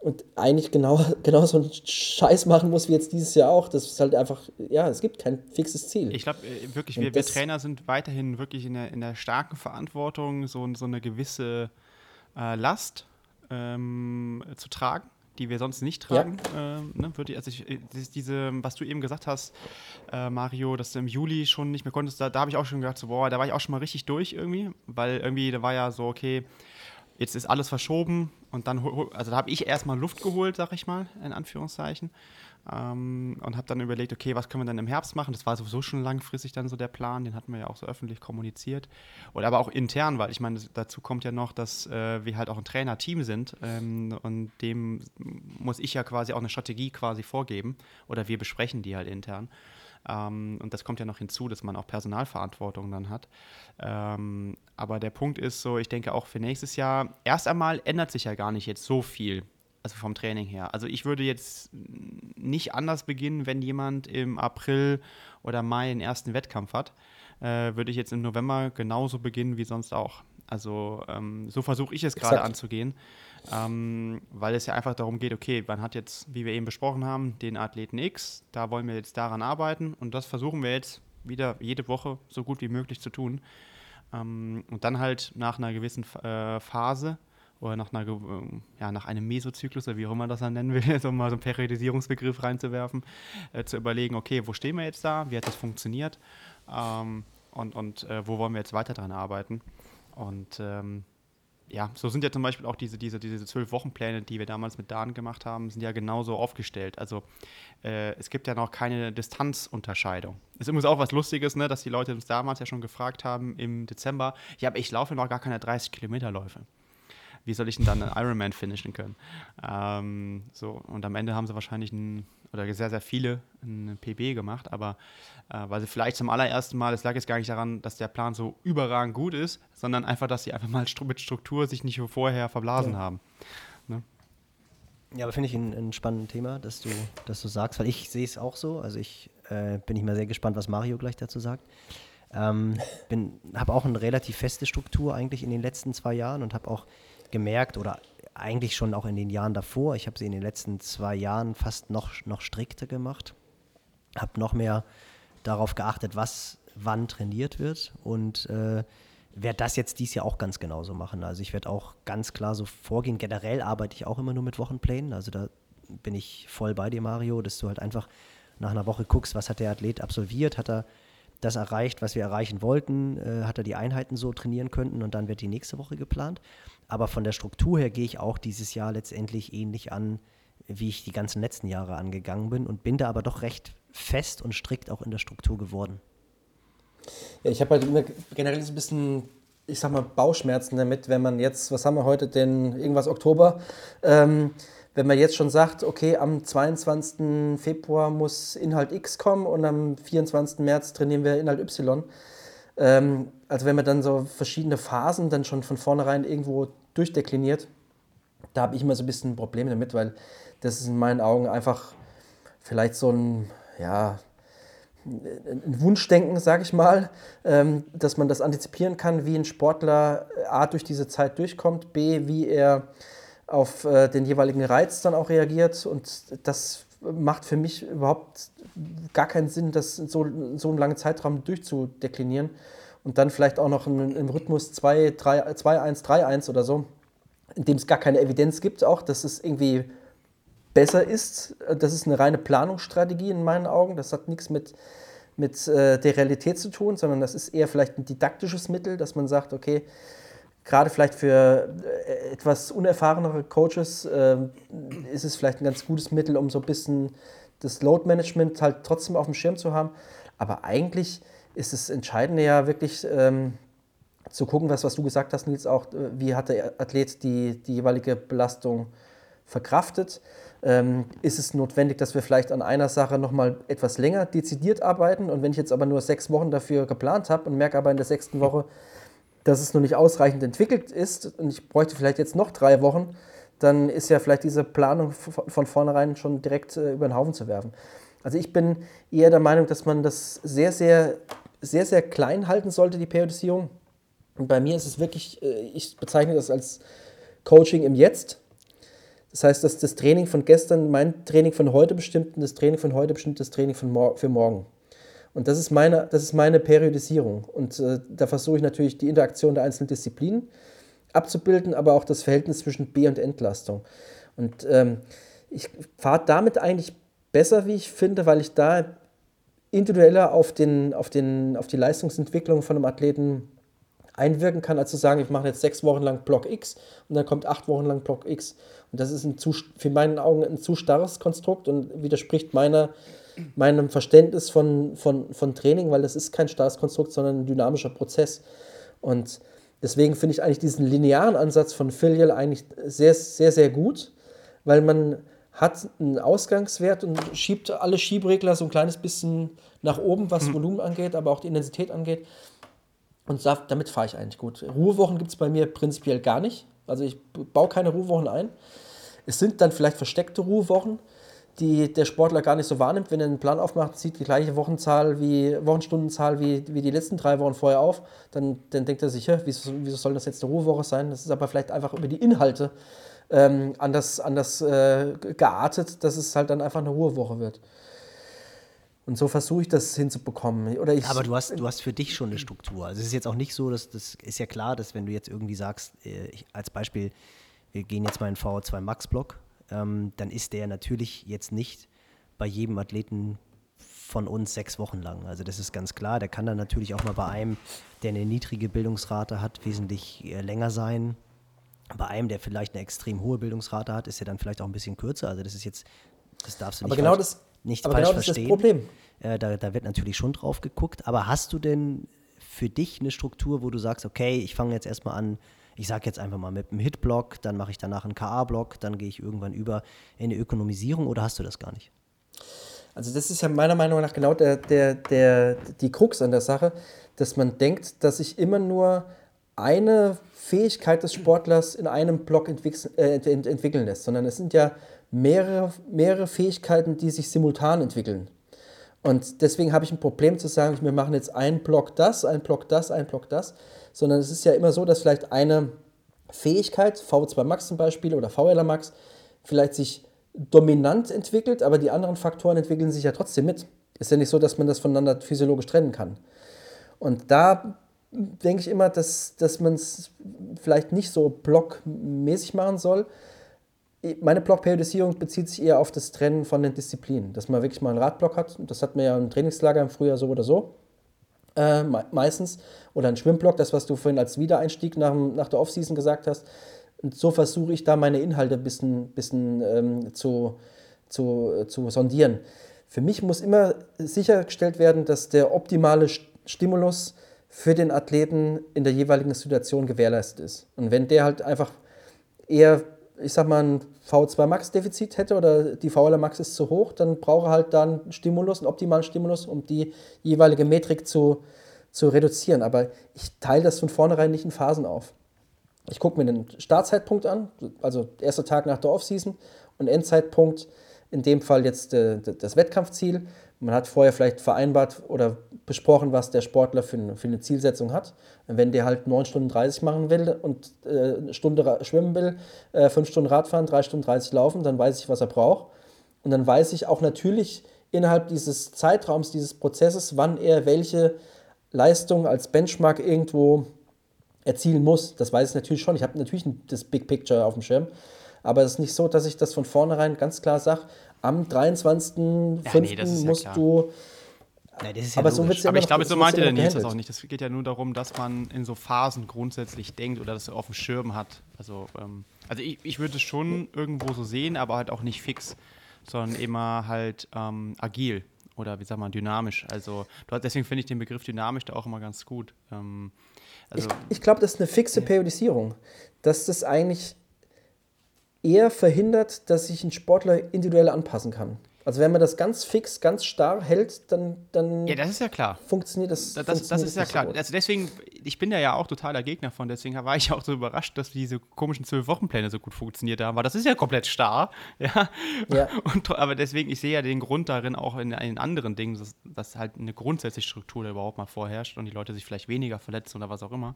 und eigentlich genau, genau so einen Scheiß machen muss wie jetzt dieses Jahr auch. Das ist halt einfach, ja, es gibt kein fixes Ziel. Ich glaube äh, wirklich, wir, wir, Trainer sind weiterhin wirklich in der, in der starken Verantwortung, so, so eine gewisse äh, Last ähm, zu tragen die wir sonst nicht tragen. Ja. Äh, ne, würde, also ich, äh, diese, was du eben gesagt hast, äh, Mario, dass du im Juli schon nicht mehr konntest, da, da habe ich auch schon gedacht, so, boah, da war ich auch schon mal richtig durch irgendwie, weil irgendwie, da war ja so, okay, jetzt ist alles verschoben und dann, also da habe ich erstmal Luft geholt, sag ich mal, in Anführungszeichen. Ähm, und habe dann überlegt, okay, was können wir dann im Herbst machen? Das war sowieso schon langfristig dann so der Plan, den hatten wir ja auch so öffentlich kommuniziert. Oder aber auch intern, weil ich meine, dazu kommt ja noch, dass äh, wir halt auch ein Trainerteam sind ähm, und dem muss ich ja quasi auch eine Strategie quasi vorgeben oder wir besprechen die halt intern. Ähm, und das kommt ja noch hinzu, dass man auch Personalverantwortung dann hat. Ähm, aber der Punkt ist so, ich denke auch für nächstes Jahr, erst einmal ändert sich ja gar nicht jetzt so viel also vom Training her. Also ich würde jetzt nicht anders beginnen, wenn jemand im April oder Mai einen ersten Wettkampf hat, äh, würde ich jetzt im November genauso beginnen wie sonst auch. Also ähm, so versuche ich es gerade anzugehen, ähm, weil es ja einfach darum geht, okay, man hat jetzt, wie wir eben besprochen haben, den Athleten X, da wollen wir jetzt daran arbeiten und das versuchen wir jetzt wieder jede Woche so gut wie möglich zu tun. Ähm, und dann halt nach einer gewissen äh, Phase oder nach, einer, ähm, ja, nach einem Mesozyklus oder wie auch immer das dann nennen will, so mal so einen Periodisierungsbegriff reinzuwerfen, äh, zu überlegen, okay, wo stehen wir jetzt da, wie hat das funktioniert ähm, und, und äh, wo wollen wir jetzt weiter dran arbeiten. Und ähm, ja, so sind ja zum Beispiel auch diese, diese, diese zwölf Wochenpläne, die wir damals mit Dan gemacht haben, sind ja genauso aufgestellt. Also äh, es gibt ja noch keine Distanzunterscheidung. Ist übrigens auch was Lustiges, ne, dass die Leute uns damals ja schon gefragt haben im Dezember, ja, aber ich laufe noch gar keine 30 Kilometerläufe wie soll ich denn dann einen Ironman finishen können? Ähm, so, und am Ende haben sie wahrscheinlich ein, oder sehr, sehr viele ein PB gemacht, aber äh, weil sie vielleicht zum allerersten Mal, es lag jetzt gar nicht daran, dass der Plan so überragend gut ist, sondern einfach, dass sie einfach mal mit Struktur sich nicht vorher verblasen ja. haben. Ne? Ja, aber finde ich ein, ein spannendes Thema, dass du, dass du sagst, weil ich sehe es auch so. Also ich äh, bin ich mal sehr gespannt, was Mario gleich dazu sagt. Ähm, habe auch eine relativ feste Struktur eigentlich in den letzten zwei Jahren und habe auch gemerkt oder eigentlich schon auch in den Jahren davor, ich habe sie in den letzten zwei Jahren fast noch, noch strikter gemacht, habe noch mehr darauf geachtet, was wann trainiert wird und äh, werde das jetzt dies Jahr auch ganz genauso machen. Also ich werde auch ganz klar so vorgehen. Generell arbeite ich auch immer nur mit Wochenplänen. Also da bin ich voll bei dir, Mario, dass du halt einfach nach einer Woche guckst, was hat der Athlet absolviert, hat er das erreicht, was wir erreichen wollten, äh, hat er die Einheiten so trainieren können und dann wird die nächste Woche geplant. Aber von der Struktur her gehe ich auch dieses Jahr letztendlich ähnlich an, wie ich die ganzen letzten Jahre angegangen bin und bin da aber doch recht fest und strikt auch in der Struktur geworden. Ja, ich habe halt generell so ein bisschen, ich sag mal, Bauchschmerzen damit, wenn man jetzt, was haben wir heute, den irgendwas Oktober, ähm, wenn man jetzt schon sagt, okay, am 22. Februar muss Inhalt X kommen und am 24. März trainieren wir Inhalt Y. Ähm, also wenn man dann so verschiedene Phasen dann schon von vornherein irgendwo durchdekliniert, Da habe ich immer so ein bisschen Probleme damit, weil das ist in meinen Augen einfach vielleicht so ein, ja, ein Wunschdenken, sage ich mal, ähm, dass man das antizipieren kann, wie ein Sportler A durch diese Zeit durchkommt, B, wie er auf äh, den jeweiligen Reiz dann auch reagiert. Und das macht für mich überhaupt gar keinen Sinn, das in so, so einen langen Zeitraum durchzudeklinieren und dann vielleicht auch noch im Rhythmus 2, 3, 2, 1, 3, 1 oder so, in dem es gar keine Evidenz gibt, auch, dass es irgendwie besser ist. Das ist eine reine Planungsstrategie in meinen Augen. Das hat nichts mit, mit äh, der Realität zu tun, sondern das ist eher vielleicht ein didaktisches Mittel, dass man sagt, okay, gerade vielleicht für äh, etwas unerfahrenere Coaches äh, ist es vielleicht ein ganz gutes Mittel, um so ein bisschen das Load Management halt trotzdem auf dem Schirm zu haben. Aber eigentlich ist das Entscheidende ja wirklich ähm, zu gucken, was, was du gesagt hast, Nils, auch, äh, wie hat der Athlet die, die jeweilige Belastung verkraftet. Ähm, ist es notwendig, dass wir vielleicht an einer Sache nochmal etwas länger dezidiert arbeiten? Und wenn ich jetzt aber nur sechs Wochen dafür geplant habe und merke aber in der sechsten Woche, dass es noch nicht ausreichend entwickelt ist und ich bräuchte vielleicht jetzt noch drei Wochen, dann ist ja vielleicht diese Planung von vornherein schon direkt äh, über den Haufen zu werfen. Also ich bin eher der Meinung, dass man das sehr, sehr, sehr, sehr klein halten sollte, die Periodisierung. Und bei mir ist es wirklich, äh, ich bezeichne das als Coaching im Jetzt. Das heißt, dass das Training von gestern mein Training von heute bestimmt und das Training von heute bestimmt das Training von mor für morgen. Und das ist meine, das ist meine Periodisierung. Und äh, da versuche ich natürlich die Interaktion der einzelnen Disziplinen abzubilden, aber auch das Verhältnis zwischen B- und Entlastung. Und ähm, ich fahre damit eigentlich besser, wie ich finde, weil ich da individueller auf, den, auf, den, auf die Leistungsentwicklung von einem Athleten einwirken kann, als zu sagen, ich mache jetzt sechs Wochen lang Block X und dann kommt acht Wochen lang Block X. Und das ist ein zu, für meinen Augen ein zu starres Konstrukt und widerspricht meiner, meinem Verständnis von, von, von Training, weil das ist kein starres Konstrukt, sondern ein dynamischer Prozess. Und deswegen finde ich eigentlich diesen linearen Ansatz von Filial eigentlich sehr, sehr, sehr gut, weil man hat einen Ausgangswert und schiebt alle Schiebregler so ein kleines bisschen nach oben, was mhm. Volumen angeht, aber auch die Intensität angeht. Und damit fahre ich eigentlich gut. Ruhewochen gibt es bei mir prinzipiell gar nicht. Also ich baue keine Ruhewochen ein. Es sind dann vielleicht versteckte Ruhewochen, die der Sportler gar nicht so wahrnimmt. Wenn er einen Plan aufmacht, sieht die gleiche Wochenzahl wie, Wochenstundenzahl wie, wie die letzten drei Wochen vorher auf, dann, dann denkt er sich, ja, wieso, wieso soll das jetzt eine Ruhewoche sein? Das ist aber vielleicht einfach über die Inhalte ähm, anders, anders äh, geartet, dass es halt dann einfach eine Ruhewoche wird. Und so versuche ich das hinzubekommen. Oder ich, Aber du hast, du hast für dich schon eine Struktur. Also es ist jetzt auch nicht so, dass das ist ja klar, dass wenn du jetzt irgendwie sagst, äh, ich, als Beispiel, wir gehen jetzt mal in VO2 Max Block, ähm, dann ist der natürlich jetzt nicht bei jedem Athleten von uns sechs Wochen lang. Also das ist ganz klar. Der kann dann natürlich auch mal bei einem, der eine niedrige Bildungsrate hat, wesentlich äh, länger sein. Bei einem, der vielleicht eine extrem hohe Bildungsrate hat, ist er dann vielleicht auch ein bisschen kürzer. Also das ist jetzt, das darfst du nicht Aber genau das nicht aber falsch genau das verstehen. ist das Problem. Äh, da, da wird natürlich schon drauf geguckt. Aber hast du denn für dich eine Struktur, wo du sagst, okay, ich fange jetzt erstmal an, ich sage jetzt einfach mal mit einem Hit-Block, dann mache ich danach einen KA-Block, dann gehe ich irgendwann über in eine Ökonomisierung oder hast du das gar nicht? Also das ist ja meiner Meinung nach genau der, der, der, die Krux an der Sache, dass man denkt, dass ich immer nur eine Fähigkeit des Sportlers in einem Block entwick äh, ent entwickeln lässt, sondern es sind ja mehrere, mehrere Fähigkeiten, die sich simultan entwickeln. Und deswegen habe ich ein Problem zu sagen, wir machen jetzt einen Block das, einen Block das, einen Block das, sondern es ist ja immer so, dass vielleicht eine Fähigkeit, V2 Max zum Beispiel oder VLR Max, vielleicht sich dominant entwickelt, aber die anderen Faktoren entwickeln sich ja trotzdem mit. Ist ja nicht so, dass man das voneinander physiologisch trennen kann. Und da denke ich immer, dass, dass man es vielleicht nicht so blockmäßig machen soll, meine Blockperiodisierung bezieht sich eher auf das Trennen von den Disziplinen, dass man wirklich mal einen Radblock hat. Das hat man ja im Trainingslager im Frühjahr so oder so. Äh, meistens. Oder einen Schwimmblock, das, was du vorhin als Wiedereinstieg nach, nach der Offseason gesagt hast. Und so versuche ich da meine Inhalte ein bisschen, bisschen ähm, zu, zu, zu sondieren. Für mich muss immer sichergestellt werden, dass der optimale Stimulus für den Athleten in der jeweiligen Situation gewährleistet ist. Und wenn der halt einfach eher ich sag mal, ein V2 Max-Defizit hätte oder die VLR Max ist zu hoch, dann brauche er halt dann einen Stimulus, einen optimalen Stimulus, um die jeweilige Metrik zu, zu reduzieren. Aber ich teile das von vornherein nicht in Phasen auf. Ich gucke mir den Startzeitpunkt an, also erster Tag nach der Offseason und Endzeitpunkt, in dem Fall jetzt äh, das Wettkampfziel. Man hat vorher vielleicht vereinbart oder besprochen, was der Sportler für eine, für eine Zielsetzung hat. wenn der halt 9 Stunden 30 machen will und äh, eine Stunde schwimmen will, äh, 5 Stunden Radfahren, 3 Stunden 30 laufen, dann weiß ich, was er braucht. Und dann weiß ich auch natürlich innerhalb dieses Zeitraums, dieses Prozesses, wann er welche Leistung als Benchmark irgendwo erzielen muss. Das weiß ich natürlich schon. Ich habe natürlich das Big Picture auf dem Schirm. Aber es ist nicht so, dass ich das von vornherein ganz klar sage, am 23.05. Ja, nee, musst ja du. Nein, das ist ja aber so ja aber ich glaube, so meinte der Nils das auch nicht. Das geht ja nur darum, dass man in so Phasen grundsätzlich denkt oder das auf dem Schirm hat. Also, ähm, also ich, ich würde es schon irgendwo so sehen, aber halt auch nicht fix, sondern immer halt ähm, agil oder wie sagt man, dynamisch. Also deswegen finde ich den Begriff dynamisch da auch immer ganz gut. Ähm, also ich, ich glaube, das ist eine fixe Periodisierung. Dass das eigentlich eher verhindert, dass sich ein Sportler individuell anpassen kann. Also wenn man das ganz fix, ganz starr hält, dann, dann ja, das ist ja klar. funktioniert das. Das, funktioniert das ist ja klar. So also deswegen, ich bin ja, ja auch totaler Gegner von, deswegen war ich auch so überrascht, dass diese komischen zwölf-Wochenpläne so gut funktioniert haben, weil das ist ja komplett starr. Ja. ja. Und, aber deswegen, ich sehe ja den Grund darin auch in, in anderen Dingen, dass, dass halt eine grundsätzliche Struktur da überhaupt mal vorherrscht und die Leute sich vielleicht weniger verletzen oder was auch immer.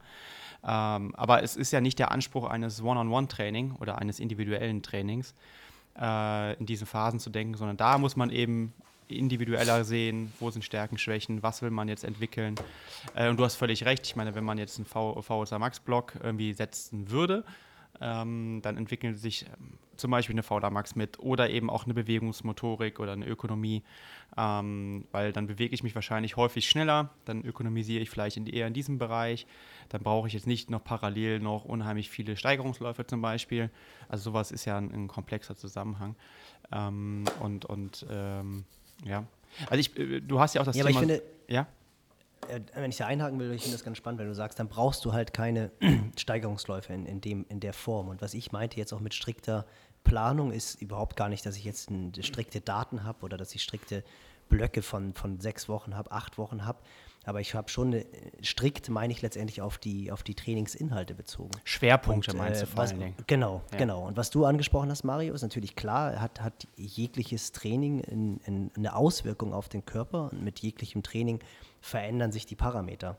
Ähm, aber es ist ja nicht der Anspruch eines One-on-One-Training oder eines individuellen Trainings, äh, in diesen Phasen zu denken, sondern da muss man eben individueller sehen, wo sind Stärken, Schwächen, was will man jetzt entwickeln. Äh, und du hast völlig recht, ich meine, wenn man jetzt einen VSA Max-Block irgendwie setzen würde, ähm, dann entwickelt sich ähm, zum Beispiel eine VDA Max mit oder eben auch eine Bewegungsmotorik oder eine Ökonomie, ähm, weil dann bewege ich mich wahrscheinlich häufig schneller, dann ökonomisiere ich vielleicht in, eher in diesem Bereich, dann brauche ich jetzt nicht noch parallel noch unheimlich viele Steigerungsläufe zum Beispiel. Also sowas ist ja ein, ein komplexer Zusammenhang. Ähm, und und ähm, ja, also ich, äh, du hast ja auch das ja, Thema. Aber ich finde, ja? Äh, wenn ich da einhaken will, ich finde das ganz spannend, wenn du sagst, dann brauchst du halt keine Steigerungsläufe in, in, dem, in der Form. Und was ich meinte jetzt auch mit strikter Planung ist überhaupt gar nicht, dass ich jetzt strikte Daten habe oder dass ich strikte Blöcke von, von sechs Wochen habe, acht Wochen habe. Aber ich habe schon eine, strikt, meine ich letztendlich auf die, auf die Trainingsinhalte bezogen. Schwerpunkte Und, meinst du äh, vor allen Dingen. Genau, ja. genau. Und was du angesprochen hast, Mario, ist natürlich klar, hat, hat jegliches Training in, in eine Auswirkung auf den Körper. Und mit jeglichem Training verändern sich die Parameter.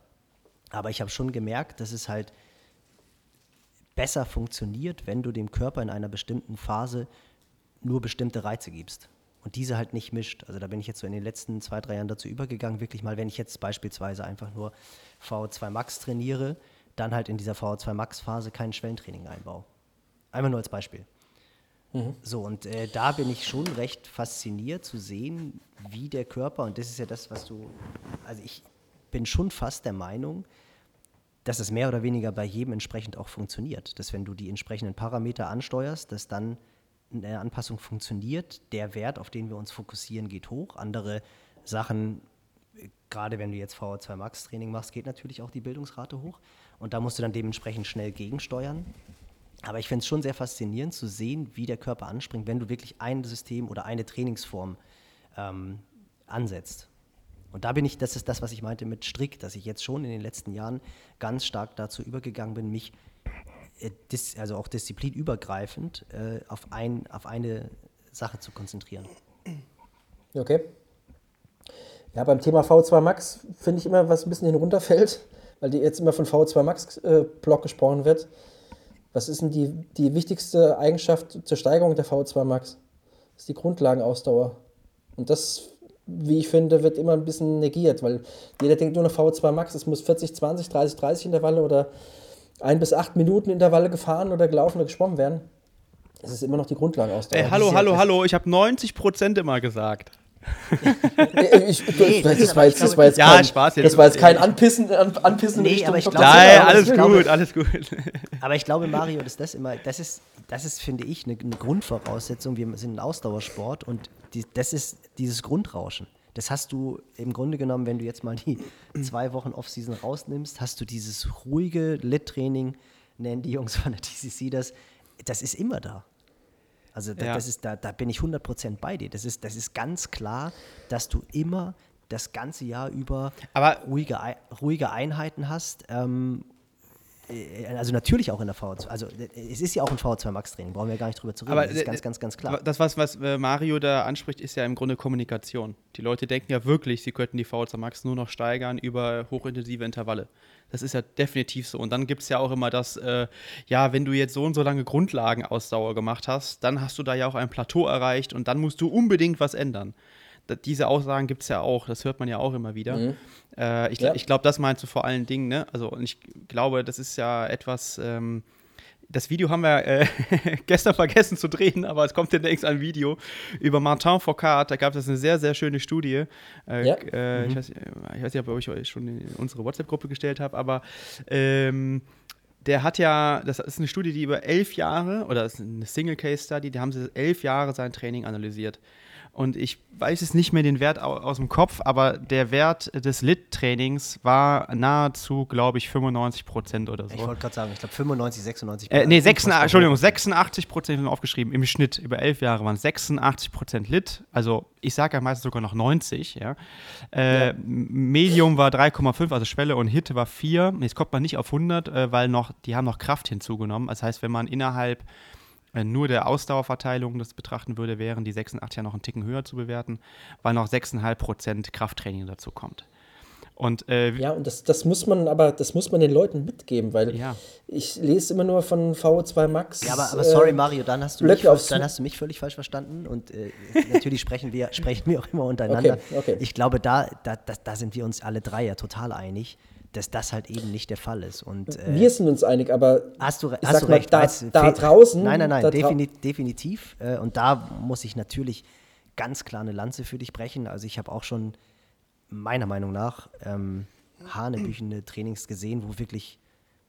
Aber ich habe schon gemerkt, dass es halt besser funktioniert, wenn du dem Körper in einer bestimmten Phase nur bestimmte Reize gibst und diese halt nicht mischt. Also da bin ich jetzt so in den letzten zwei, drei Jahren dazu übergegangen, wirklich mal, wenn ich jetzt beispielsweise einfach nur VO2 Max trainiere, dann halt in dieser VO2 Max Phase kein Schwellentraining einbaue. Einfach nur als Beispiel. Mhm. So, und äh, da bin ich schon recht fasziniert zu sehen, wie der Körper, und das ist ja das, was du, also ich bin schon fast der Meinung, dass es mehr oder weniger bei jedem entsprechend auch funktioniert. Dass wenn du die entsprechenden Parameter ansteuerst, dass dann eine Anpassung funktioniert. Der Wert, auf den wir uns fokussieren, geht hoch. Andere Sachen, gerade wenn du jetzt VO2 Max Training machst, geht natürlich auch die Bildungsrate hoch. Und da musst du dann dementsprechend schnell gegensteuern. Aber ich finde es schon sehr faszinierend zu sehen, wie der Körper anspringt, wenn du wirklich ein System oder eine Trainingsform ähm, ansetzt. Und da bin ich, das ist das, was ich meinte mit strikt, dass ich jetzt schon in den letzten Jahren ganz stark dazu übergegangen bin, mich also auch disziplinübergreifend äh, auf, ein, auf eine Sache zu konzentrieren. Okay. Ja, beim Thema V2 Max finde ich immer, was ein bisschen hinunterfällt, weil die jetzt immer von V2 Max äh, Block gesprochen wird. Was ist denn die, die wichtigste Eigenschaft zur Steigerung der V2 Max? Das ist die Grundlagenausdauer. Und das, wie ich finde, wird immer ein bisschen negiert, weil jeder denkt nur noch V2 Max, es muss 40, 20, 30, 30 Intervalle oder ein bis acht Minuten Intervalle gefahren oder gelaufen oder geschwommen werden. Das ist immer noch die Grundlage aus der. Ey, hallo, hallo, hallo, ich habe 90 Prozent immer gesagt. ich, nee, das, das, war jetzt, das war jetzt ja, kein, Spaß jetzt. Das war jetzt kein Anpissen, Anpissen nee, Richtung aber ich glaube, Nein, alles gut, alles gut. Aber ich glaube, Mario, dass das immer, das ist, das ist, finde ich, eine, eine Grundvoraussetzung. Wir sind ein Ausdauersport und die, das ist dieses Grundrauschen. Das hast du im Grunde genommen, wenn du jetzt mal die zwei Wochen Offseason rausnimmst, hast du dieses ruhige Lit-Training, nennen die Jungs von der TCC das, das ist immer da. Also da, ja. das ist, da, da bin ich 100% bei dir. Das ist, das ist ganz klar, dass du immer das ganze Jahr über Aber ruhige, ruhige Einheiten hast. Ähm, äh, also natürlich auch in der VO2, also äh, es ist ja auch ein VO2 Max Training, brauchen wir gar nicht drüber zu reden, Aber, das ist äh, ganz, ganz, ganz klar. Das, was, was äh, Mario da anspricht, ist ja im Grunde Kommunikation. Die Leute denken ja wirklich, sie könnten die VO2 Max nur noch steigern über hochintensive Intervalle. Das ist ja definitiv so. Und dann gibt es ja auch immer das, äh, ja, wenn du jetzt so und so lange Grundlagenausdauer gemacht hast, dann hast du da ja auch ein Plateau erreicht und dann musst du unbedingt was ändern. Diese Aussagen gibt es ja auch, das hört man ja auch immer wieder. Mhm. Äh, ich Ja. ich glaube, das meinst du vor allen Dingen, ne? Also, und ich glaube, das ist ja etwas. Ähm, das Video haben wir äh, gestern vergessen zu drehen, aber es kommt demnächst ein Video über Martin Foucault. Da gab es eine sehr, sehr schöne Studie. Äh, Ja. äh, ich, weiß, ich weiß nicht, ob ich euch schon in unsere WhatsApp-Gruppe gestellt habe, aber ähm, der hat ja, das ist eine Studie, die über elf Jahre, oder das ist eine Single-Case-Study, die haben sie elf Jahre sein Training analysiert. Und ich weiß es nicht mehr den Wert au- aus dem Kopf, aber der Wert des Lit-Trainings war nahezu, glaube ich, 95 Prozent oder so. ich wollte gerade sagen, ich glaube 95, 96 Äh, nee, Unfassbar 86, hoch. Entschuldigung, 86 Prozent aufgeschrieben im Schnitt. Über elf Jahre waren 86 Prozent Lit. Also ich sage ja meistens sogar noch 90. Ja. Äh, Ja. Medium war 3,5, also Schwelle und Hit war 4. Jetzt kommt man nicht auf 100, äh, weil noch, die haben noch Kraft hinzugenommen. Das heißt, wenn man innerhalb nur der Ausdauerverteilung das betrachten würde, wären die 86 ja noch einen Ticken höher zu bewerten, weil noch 6,5 Prozent Krafttraining dazu kommt. Und äh, Ja, und das, das muss man aber, das muss man den Leuten mitgeben, weil Ja. ich lese immer nur von VO2 Max. Ja, aber, aber sorry, äh, Mario, dann hast, du mich, aufs- dann hast du mich völlig falsch verstanden. Und äh, natürlich sprechen wir, sprechen wir auch immer untereinander. Okay, okay. Ich glaube, da, da, da, da sind wir uns alle drei ja total einig, dass das halt eben nicht der Fall ist. Und, äh, Wir sind uns einig, aber Hast du, hast du mal, recht. da, weiß, da fe- draußen. Nein, nein, nein, da defini definitiv. Äh, und da muss ich natürlich ganz klar eine Lanze für dich brechen. Also ich habe auch schon meiner Meinung nach ähm, hanebüchende Trainings gesehen, wo wirklich,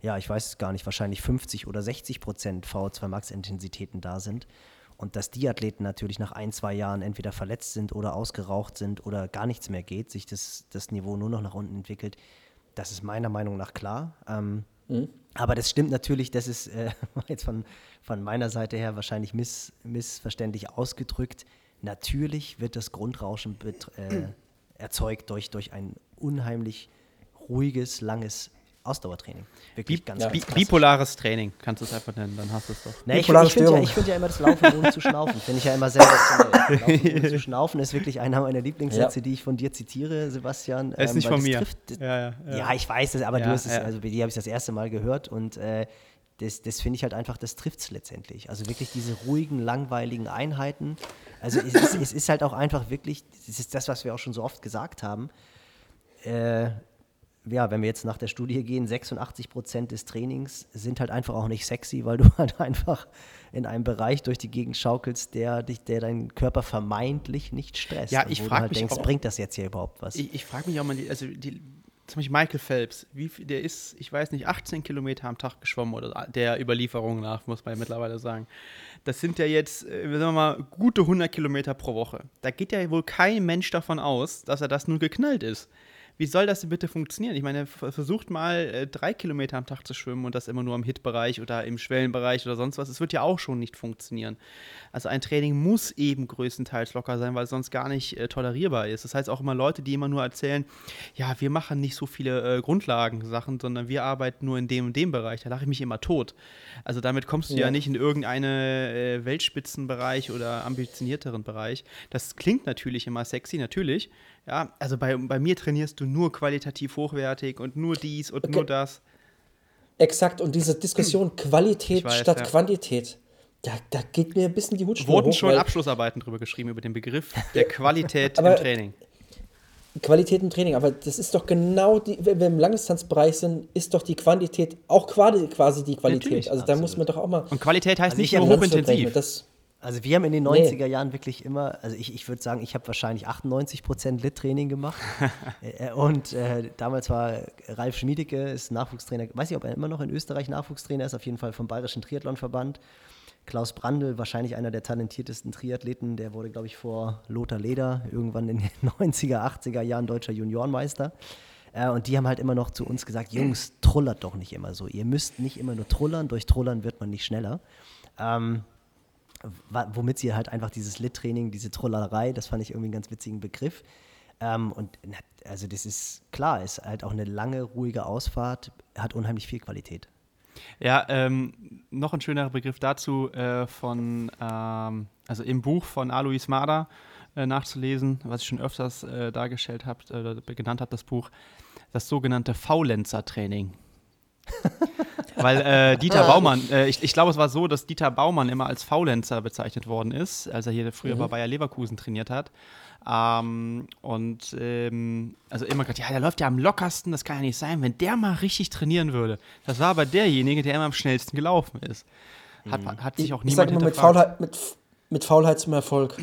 ja, ich weiß es gar nicht, wahrscheinlich 50 oder 60 Prozent VO2 Max-Intensitäten da sind. Und dass die Athleten natürlich nach ein, zwei Jahren entweder verletzt sind oder ausgeraucht sind oder gar nichts mehr geht, sich das, das Niveau nur noch nach unten entwickelt, das ist meiner Meinung nach klar. Ähm, aber das stimmt natürlich, das ist äh, jetzt von, von meiner Seite her wahrscheinlich miss, missverständlich ausgedrückt. Natürlich wird das Grundrauschen äh, erzeugt durch, durch ein unheimlich ruhiges, langes Ausdauertraining. Wirklich ganz, bi ganz klassisch. bipolares Training, kannst du es einfach nennen, dann hast du es doch. Nee, ich ich finde ja, find ja immer das Laufen ohne zu schnaufen. Finde ich ja immer sensationell. Laufen ohne zu schnaufen ist wirklich einer meiner Lieblingssätze, Ja. die ich von dir zitiere, Sebastian. Er ist ähm, nicht von mir. Trifft, Ja, ja, ja. ja, ich weiß es, aber Ja, du hast es, ja. also bei dir habe ich das erste Mal gehört und äh, das, das finde ich halt einfach, das trifft es letztendlich. Also wirklich diese ruhigen, langweiligen Einheiten. Also es ist, es ist halt auch einfach wirklich, das ist das, was wir auch schon so oft gesagt haben. Äh, ja, wenn wir jetzt nach der Studie gehen, 86 Prozent des Trainings sind halt einfach auch nicht sexy, weil du halt einfach in einem Bereich durch die Gegend schaukelst, der dich, der deinen Körper vermeintlich nicht stresst. Ja, ich wo du frag halt mich denkst, auch- bringt das jetzt hier überhaupt was? Ich, ich frage mich auch mal, also die, zum Beispiel Michael Phelps, wie, der ist, ich weiß nicht, 18 Kilometer am Tag geschwommen oder der Überlieferung nach, muss man ja mittlerweile sagen. Das sind ja jetzt, äh, sagen wir mal, gute 100 Kilometer pro Woche. Da geht ja wohl kein Mensch davon aus, dass er das nun geknallt ist. Wie soll das denn bitte funktionieren? Ich meine, ver- versucht mal äh, drei Kilometer am Tag zu schwimmen und das immer nur im Hit-Bereich oder im Schwellenbereich oder sonst was. Es wird ja auch schon nicht funktionieren. Also ein Training muss eben größtenteils locker sein, weil es sonst gar nicht äh, tolerierbar ist. Das heißt auch immer Leute, die immer nur erzählen, ja, wir machen nicht so viele äh, Grundlagensachen, sondern wir arbeiten nur in dem und dem Bereich. Da lache ich mich immer tot. Also damit kommst du ja, Ja. nicht in irgendeinen äh, Weltspitzenbereich oder ambitionierteren Bereich. Das klingt natürlich immer sexy, natürlich. Ja, also bei, bei mir trainierst du nur qualitativ hochwertig und nur dies und Okay. nur das. Exakt, und diese Diskussion Qualität weiß, statt ja. Quantität, da, da geht mir ein bisschen die Hutschnur Wurden hoch, schon Abschlussarbeiten drüber geschrieben, über den Begriff der Qualität im Training. Qualität im Training, aber das ist doch genau die, wenn wir im Langdistanzbereich sind, ist doch die Quantität auch quasi, die Qualität. Natürlich, also da muss man doch auch mal Und Qualität heißt Also nicht ich nur hochintensiv. Das, Also wir haben in den Nee. 90er Jahren wirklich immer, also ich, ich würde sagen, ich habe wahrscheinlich 98 Prozent Lit-Training gemacht. Und äh, damals war Ralf Schmiedecke, ist Nachwuchstrainer, weiß nicht, ob er immer noch in Österreich Nachwuchstrainer ist, auf jeden Fall vom Bayerischen Triathlonverband. Klaus Brandl, wahrscheinlich einer der talentiertesten Triathleten, der wurde, glaube ich, vor Lothar Leder irgendwann in den 90er, 80er Jahren deutscher Juniorenmeister. Äh, und die haben halt immer noch zu uns gesagt, Jungs, trullert doch nicht immer so. Ihr müsst nicht immer nur trullern, durch Trullern wird man nicht schneller. Ähm, womit sie halt einfach dieses Lit-Training, diese Trollerei, das fand ich irgendwie einen ganz witzigen Begriff. Ähm, und also das ist klar, ist halt auch eine lange, ruhige Ausfahrt, hat unheimlich viel Qualität. Ja, ähm, noch ein schönerer Begriff dazu äh, von, ähm, also im Buch von Alois Mader äh, nachzulesen, was ich schon öfters äh, dargestellt habe, äh, genannt habe, das Buch, das sogenannte Faulenzer-Training. Weil äh, Dieter. Baumann, äh, ich, ich glaube, es war so, dass Dieter Baumann immer als Faulenzer bezeichnet worden ist, als er hier früher mhm. bei Bayer Leverkusen trainiert hat. Ähm, und ähm, also immer gesagt, ja, der läuft ja am lockersten, das kann ja nicht sein, wenn der mal richtig trainieren würde. Das war aber derjenige, der immer am schnellsten gelaufen ist. Hat, mhm. hat sich auch ich, niemand ich sag mal, mit Faulheit, mit, mit Faulheit zum Erfolg.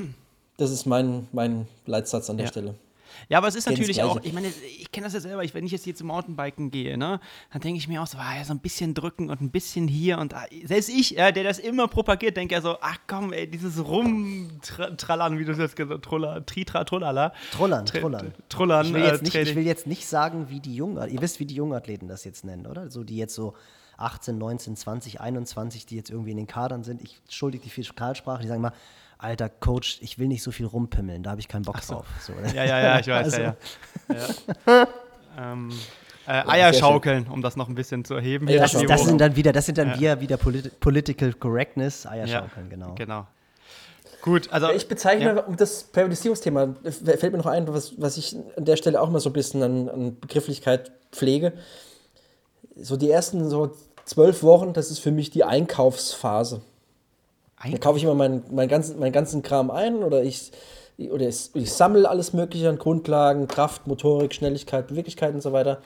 Das ist mein, mein Leitsatz an der ja. Stelle. Ja, aber es ist natürlich auch, ich meine, ich kenne das ja selber, ich, wenn ich jetzt hier zum Mountainbiken gehe, ne, dann denke ich mir auch so, ah, ja, so ein bisschen drücken und ein bisschen hier und da. Selbst ich, ja, der das immer propagiert, denke ja so, ach komm, ey, dieses Rumtrallern, wie du es jetzt gesagt hast, Tritra, Trullala. Trullern, Trullern. Trullern. Ich will, jetzt nicht, ich will jetzt nicht sagen, wie die Jungen, ihr wisst, wie die Jungathleten das jetzt nennen, oder? So, die jetzt so 18, 19, 20, 21, die jetzt irgendwie in den Kadern sind. Ich schuldige die Fiskalsprache, die sagen mal, alter Coach, ich will nicht so viel rumpimmeln, da habe ich keinen Bock so. drauf. So, ja, ja, ja, ich weiß, also. ja, ja. ähm, äh, Eier schaukeln, um das noch ein bisschen zu erheben. Das, das, sind dann wieder, das sind dann ja. wieder, wieder Polit Political Correctness, Eier schaukeln, genau. Genau. Gut, also. Ich bezeichne, ja. um das Periodisierungsthema, fällt mir noch ein, was, was ich an der Stelle auch mal so ein bisschen an, an Begrifflichkeit pflege. So die ersten so zwölf Wochen, das ist für mich die Einkaufsphase. Dann kaufe ich immer meinen, meinen, ganzen, meinen ganzen Kram ein oder ich, oder ich, ich sammle alles Mögliche an Grundlagen, Kraft, Motorik, Schnelligkeit, Beweglichkeit und so weiter.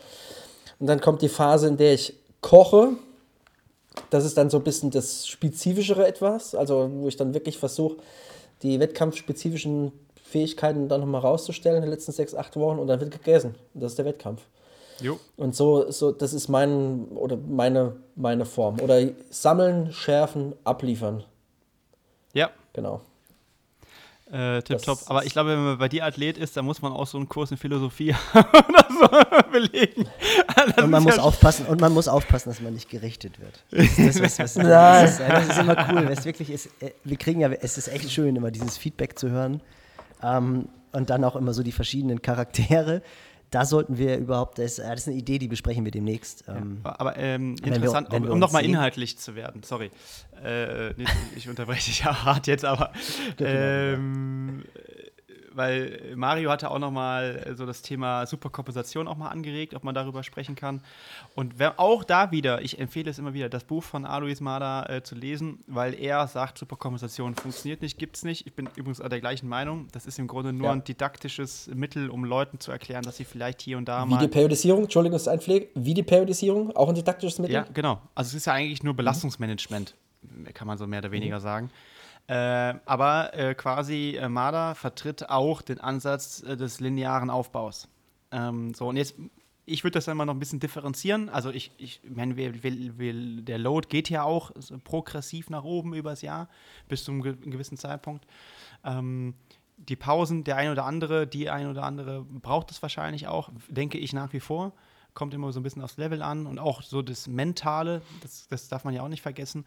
Und dann kommt die Phase, in der ich koche. Das ist dann so ein bisschen das spezifischere etwas, also wo ich dann wirklich versuche, die wettkampfspezifischen Fähigkeiten dann nochmal rauszustellen in den letzten sechs, acht Wochen und dann wird gegessen. Das ist der Wettkampf. Jo. Und so, so, das ist mein, oder meine, meine Form. Oder sammeln, schärfen, abliefern. Ja. Genau. Äh, tipptopp. Aber ich glaube, wenn man bei dir Athlet ist, dann muss man auch so einen Kurs in Philosophie so belegen. Das und man muss ja aufpassen, und man muss aufpassen, dass man nicht gerichtet wird. Das ist, das, was, was, das, ist, das ist immer cool. Es wirklich ist, äh, wir kriegen ja, es ist echt schön, immer dieses Feedback zu hören. Ähm, und dann auch immer so die verschiedenen Charaktere da sollten wir überhaupt, das, das, ist eine Idee, die besprechen wir demnächst. Ähm, ja, aber ähm, interessant, wir, um, um nochmal inhaltlich zu werden, sorry. Äh, ich unterbreche dich ja hart jetzt, aber ähm, weil Mario hatte auch noch mal äh, so das Thema Superkompensation auch mal angeregt, ob man darüber sprechen kann. Und wer, auch da wieder, ich empfehle es immer wieder, das Buch von Alois Mader äh, zu lesen, weil er sagt, Superkompensation funktioniert nicht, gibt es nicht. Ich bin übrigens der gleichen Meinung. Das ist im Grunde nur ja. ein didaktisches Mittel, um Leuten zu erklären, dass sie vielleicht hier und da Wie mal. Wie die Periodisierung, Entschuldigung, das ist ein Pflege. Wie die Periodisierung, auch ein didaktisches Mittel? Ja, genau. Also es ist ja eigentlich nur Belastungsmanagement, kann man so mehr oder weniger mhm. sagen. Äh, aber äh, quasi äh, Marder vertritt auch den Ansatz äh, des linearen Aufbaus. Ähm, so, und jetzt, ich würde das dann mal noch ein bisschen differenzieren. Also ich, ich meine, der Load geht ja auch progressiv nach oben übers Jahr bis zu einem gewissen Zeitpunkt. Ähm, die Pausen, der eine oder andere, die eine oder andere braucht es wahrscheinlich auch, denke ich nach wie vor kommt immer so ein bisschen aufs Level an und auch so das Mentale, das, das darf man ja auch nicht vergessen.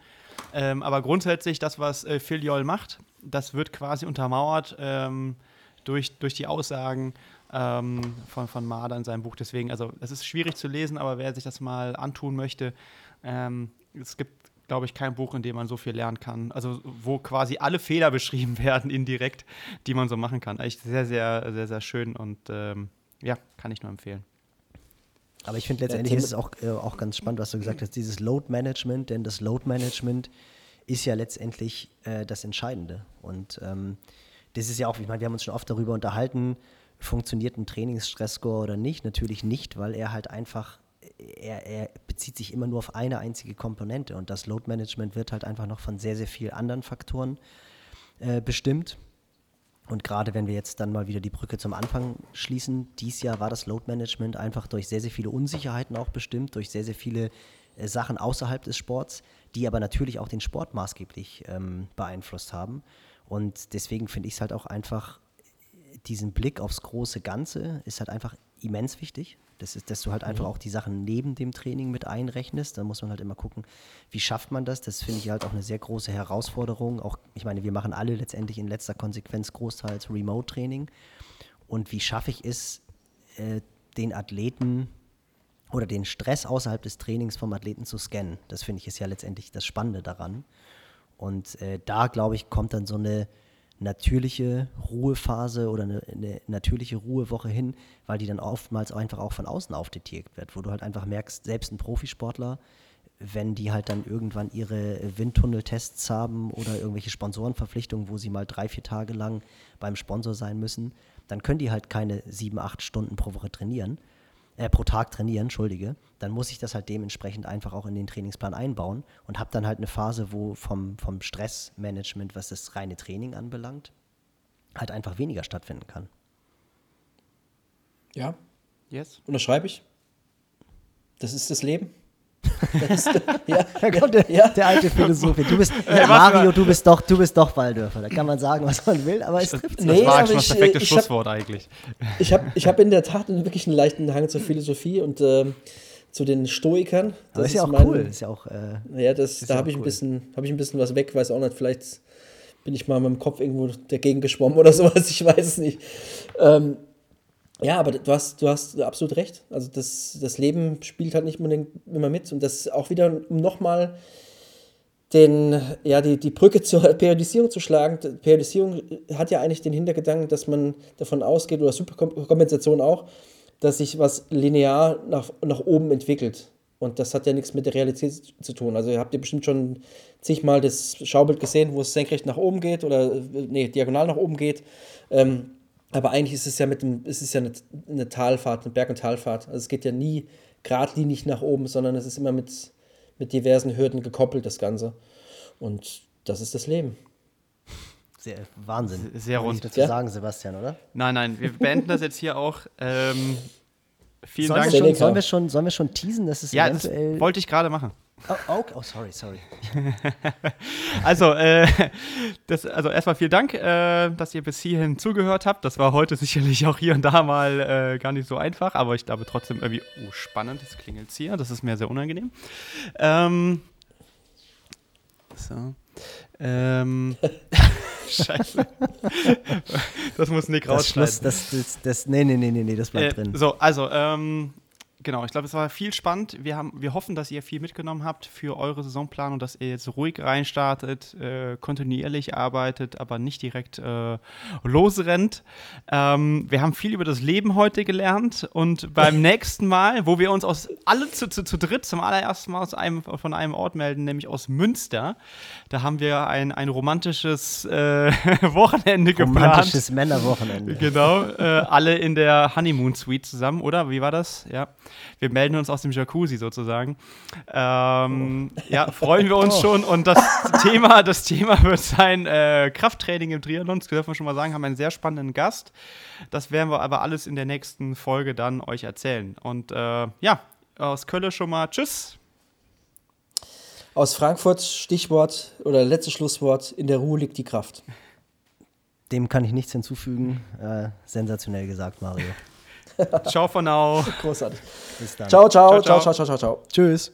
Ähm, aber grundsätzlich, das, was äh, Phil Joll macht, das wird quasi untermauert ähm, durch, durch die Aussagen ähm, von, von Marder in seinem Buch. Deswegen, also es ist schwierig zu lesen, aber wer sich das mal antun möchte, ähm, es gibt glaube ich, kein Buch, in dem man so viel lernen kann. Also wo quasi alle Fehler beschrieben werden, indirekt, die man so machen kann. Echt sehr, sehr, sehr, sehr schön und ähm, ja, kann ich nur empfehlen. Aber ich finde letztendlich ist es auch, äh, auch ganz spannend, was du gesagt hast, dieses Load Management, denn das Load Management ist ja letztendlich äh, das Entscheidende. Und ähm, das ist ja auch, ich meine, wir haben uns schon oft darüber unterhalten, funktioniert ein Trainingsstressscore oder nicht? Natürlich nicht, weil er halt einfach, er, er bezieht sich immer nur auf eine einzige Komponente und das Load Management wird halt einfach noch von sehr, sehr vielen anderen Faktoren äh, bestimmt. Und gerade wenn wir jetzt dann mal wieder die Brücke zum Anfang schließen, dies Jahr war das Load Management einfach durch sehr, sehr viele Unsicherheiten auch bestimmt, durch sehr, sehr viele äh, Sachen außerhalb des Sports, die aber natürlich auch den Sport maßgeblich ähm, beeinflusst haben. Und deswegen finde ich es halt auch einfach, diesen Blick aufs große Ganze ist halt einfach immens wichtig. Das ist, dass du halt einfach mhm. auch die Sachen neben dem Training mit einrechnest. Da muss man halt immer gucken, wie schafft man das. Das finde ich halt auch eine sehr große Herausforderung. Auch, ich meine, wir machen alle letztendlich in letzter Konsequenz großteils Remote-Training. Und wie schaffe ich es, äh, den Athleten oder den Stress außerhalb des Trainings vom Athleten zu scannen. Das finde ich ist ja letztendlich das Spannende daran. Und äh, da, glaube ich, kommt dann so eine natürliche Ruhephase oder eine, eine, natürliche Ruhewoche hin, weil die dann oftmals einfach auch von außen aufdetiert wird, wo du halt einfach merkst, selbst ein Profisportler, wenn die halt dann irgendwann ihre Windtunneltests haben oder irgendwelche Sponsorenverpflichtungen, wo sie mal drei, vier Tage lang beim Sponsor sein müssen, dann können die halt keine sieben, acht Stunden pro Woche trainieren, äh, pro Tag trainieren, entschuldige, dann muss ich das halt dementsprechend einfach auch in den Trainingsplan einbauen und habe dann halt eine Phase, wo vom, vom Stressmanagement, was das reine Training anbelangt, halt einfach weniger stattfinden kann. Ja. Yes. Unterschreibe ich. Das ist das Leben. Das ja, da kommt der, ja. der alte Philosoph. Du bist, ja, Mario, du bist doch, du bist doch Walldörfer. Da kann man sagen, was man will, aber es trifft. Nee, das war schon das perfekte ich, Schlusswort hab, eigentlich. Ich habe ich hab in der Tat wirklich einen leichten Hang zur Philosophie und ähm, zu den Stoikern. Das ist ja auch mein, cool. Ist ja auch, äh, ja, das, da habe ich, cool. ich ein bisschen was weg, weiß auch nicht, vielleicht bin ich mal mit dem Kopf irgendwo dagegen geschwommen oder sowas, ich weiß es nicht. Ähm, ja, aber du hast, du hast absolut recht. Also das, das Leben spielt halt nicht immer mit. Und das auch wieder, um nochmal ja, die, die Brücke zur Periodisierung zu schlagen. Die Periodisierung hat ja eigentlich den Hintergedanken, dass man davon ausgeht, oder Superkompensation auch, dass sich was linear nach, nach oben entwickelt. Und das hat ja nichts mit der Realität zu tun. Also ihr habt ihr bestimmt schon zigmal das Schaubild gesehen, wo es senkrecht nach oben geht oder nee, diagonal nach oben geht. Ähm, aber eigentlich ist es ja mit dem, ist es ja eine, eine Talfahrt, eine Berg- und Talfahrt. Also es geht ja nie geradlinig nach oben, sondern es ist immer mit, mit diversen Hürden gekoppelt, das Ganze. Und das ist das Leben. Sehr, Wahnsinn. Sehr rund. dazu ja? sagen, Sebastian, oder? Nein, nein, wir beenden das jetzt hier auch. Ähm, vielen sollen Dank. Wir schon, sollen, wir schon, sollen wir schon teasen, dass es ja, eventuell... das wollte ich gerade machen. Oh, okay. oh, sorry, sorry. also, äh, das, also erstmal vielen Dank, äh, dass ihr bis hierhin zugehört habt. Das war heute sicherlich auch hier und da mal äh, gar nicht so einfach, aber ich glaube trotzdem irgendwie, oh, spannend, das klingelt hier. Das ist mir sehr unangenehm. Ähm, so. Ähm, Scheiße. das muss Nick das rausschneiden. Schluss, das, das, das, nee, nee, nee, nee, das bleibt äh, drin. So, also, ähm, Genau, ich glaube, es war viel spannend. Wir, haben, wir hoffen, dass ihr viel mitgenommen habt für eure Saisonplanung, dass ihr jetzt ruhig reinstartet, äh, kontinuierlich arbeitet, aber nicht direkt äh, losrennt. Ähm, wir haben viel über das Leben heute gelernt und beim nächsten Mal, wo wir uns aus alle zu, zu, zu dritt zum allerersten Mal aus einem, von einem Ort melden, nämlich aus Münster, da haben wir ein, ein romantisches äh, Wochenende geplant. Romantisches Männerwochenende. Genau, äh, alle in der Honeymoon Suite zusammen, oder? Wie war das? Ja. Wir melden uns aus dem Jacuzzi sozusagen. Ähm, oh. Ja, freuen wir uns oh. schon. Und das Thema, das Thema wird sein äh, Krafttraining im Triathlon. Das dürfen wir schon mal sagen, haben einen sehr spannenden Gast. Das werden wir aber alles in der nächsten Folge dann euch erzählen. Und äh, ja, aus Köln schon mal Tschüss. Aus Frankfurt Stichwort oder letztes Schlusswort: In der Ruhe liegt die Kraft. Dem kann ich nichts hinzufügen. Äh, sensationell gesagt, Mario. Ciao for now. Großartig. Bis dann. Ciao, ciao, ciao, ciao, ciao, ciao, ciao. Tschüss.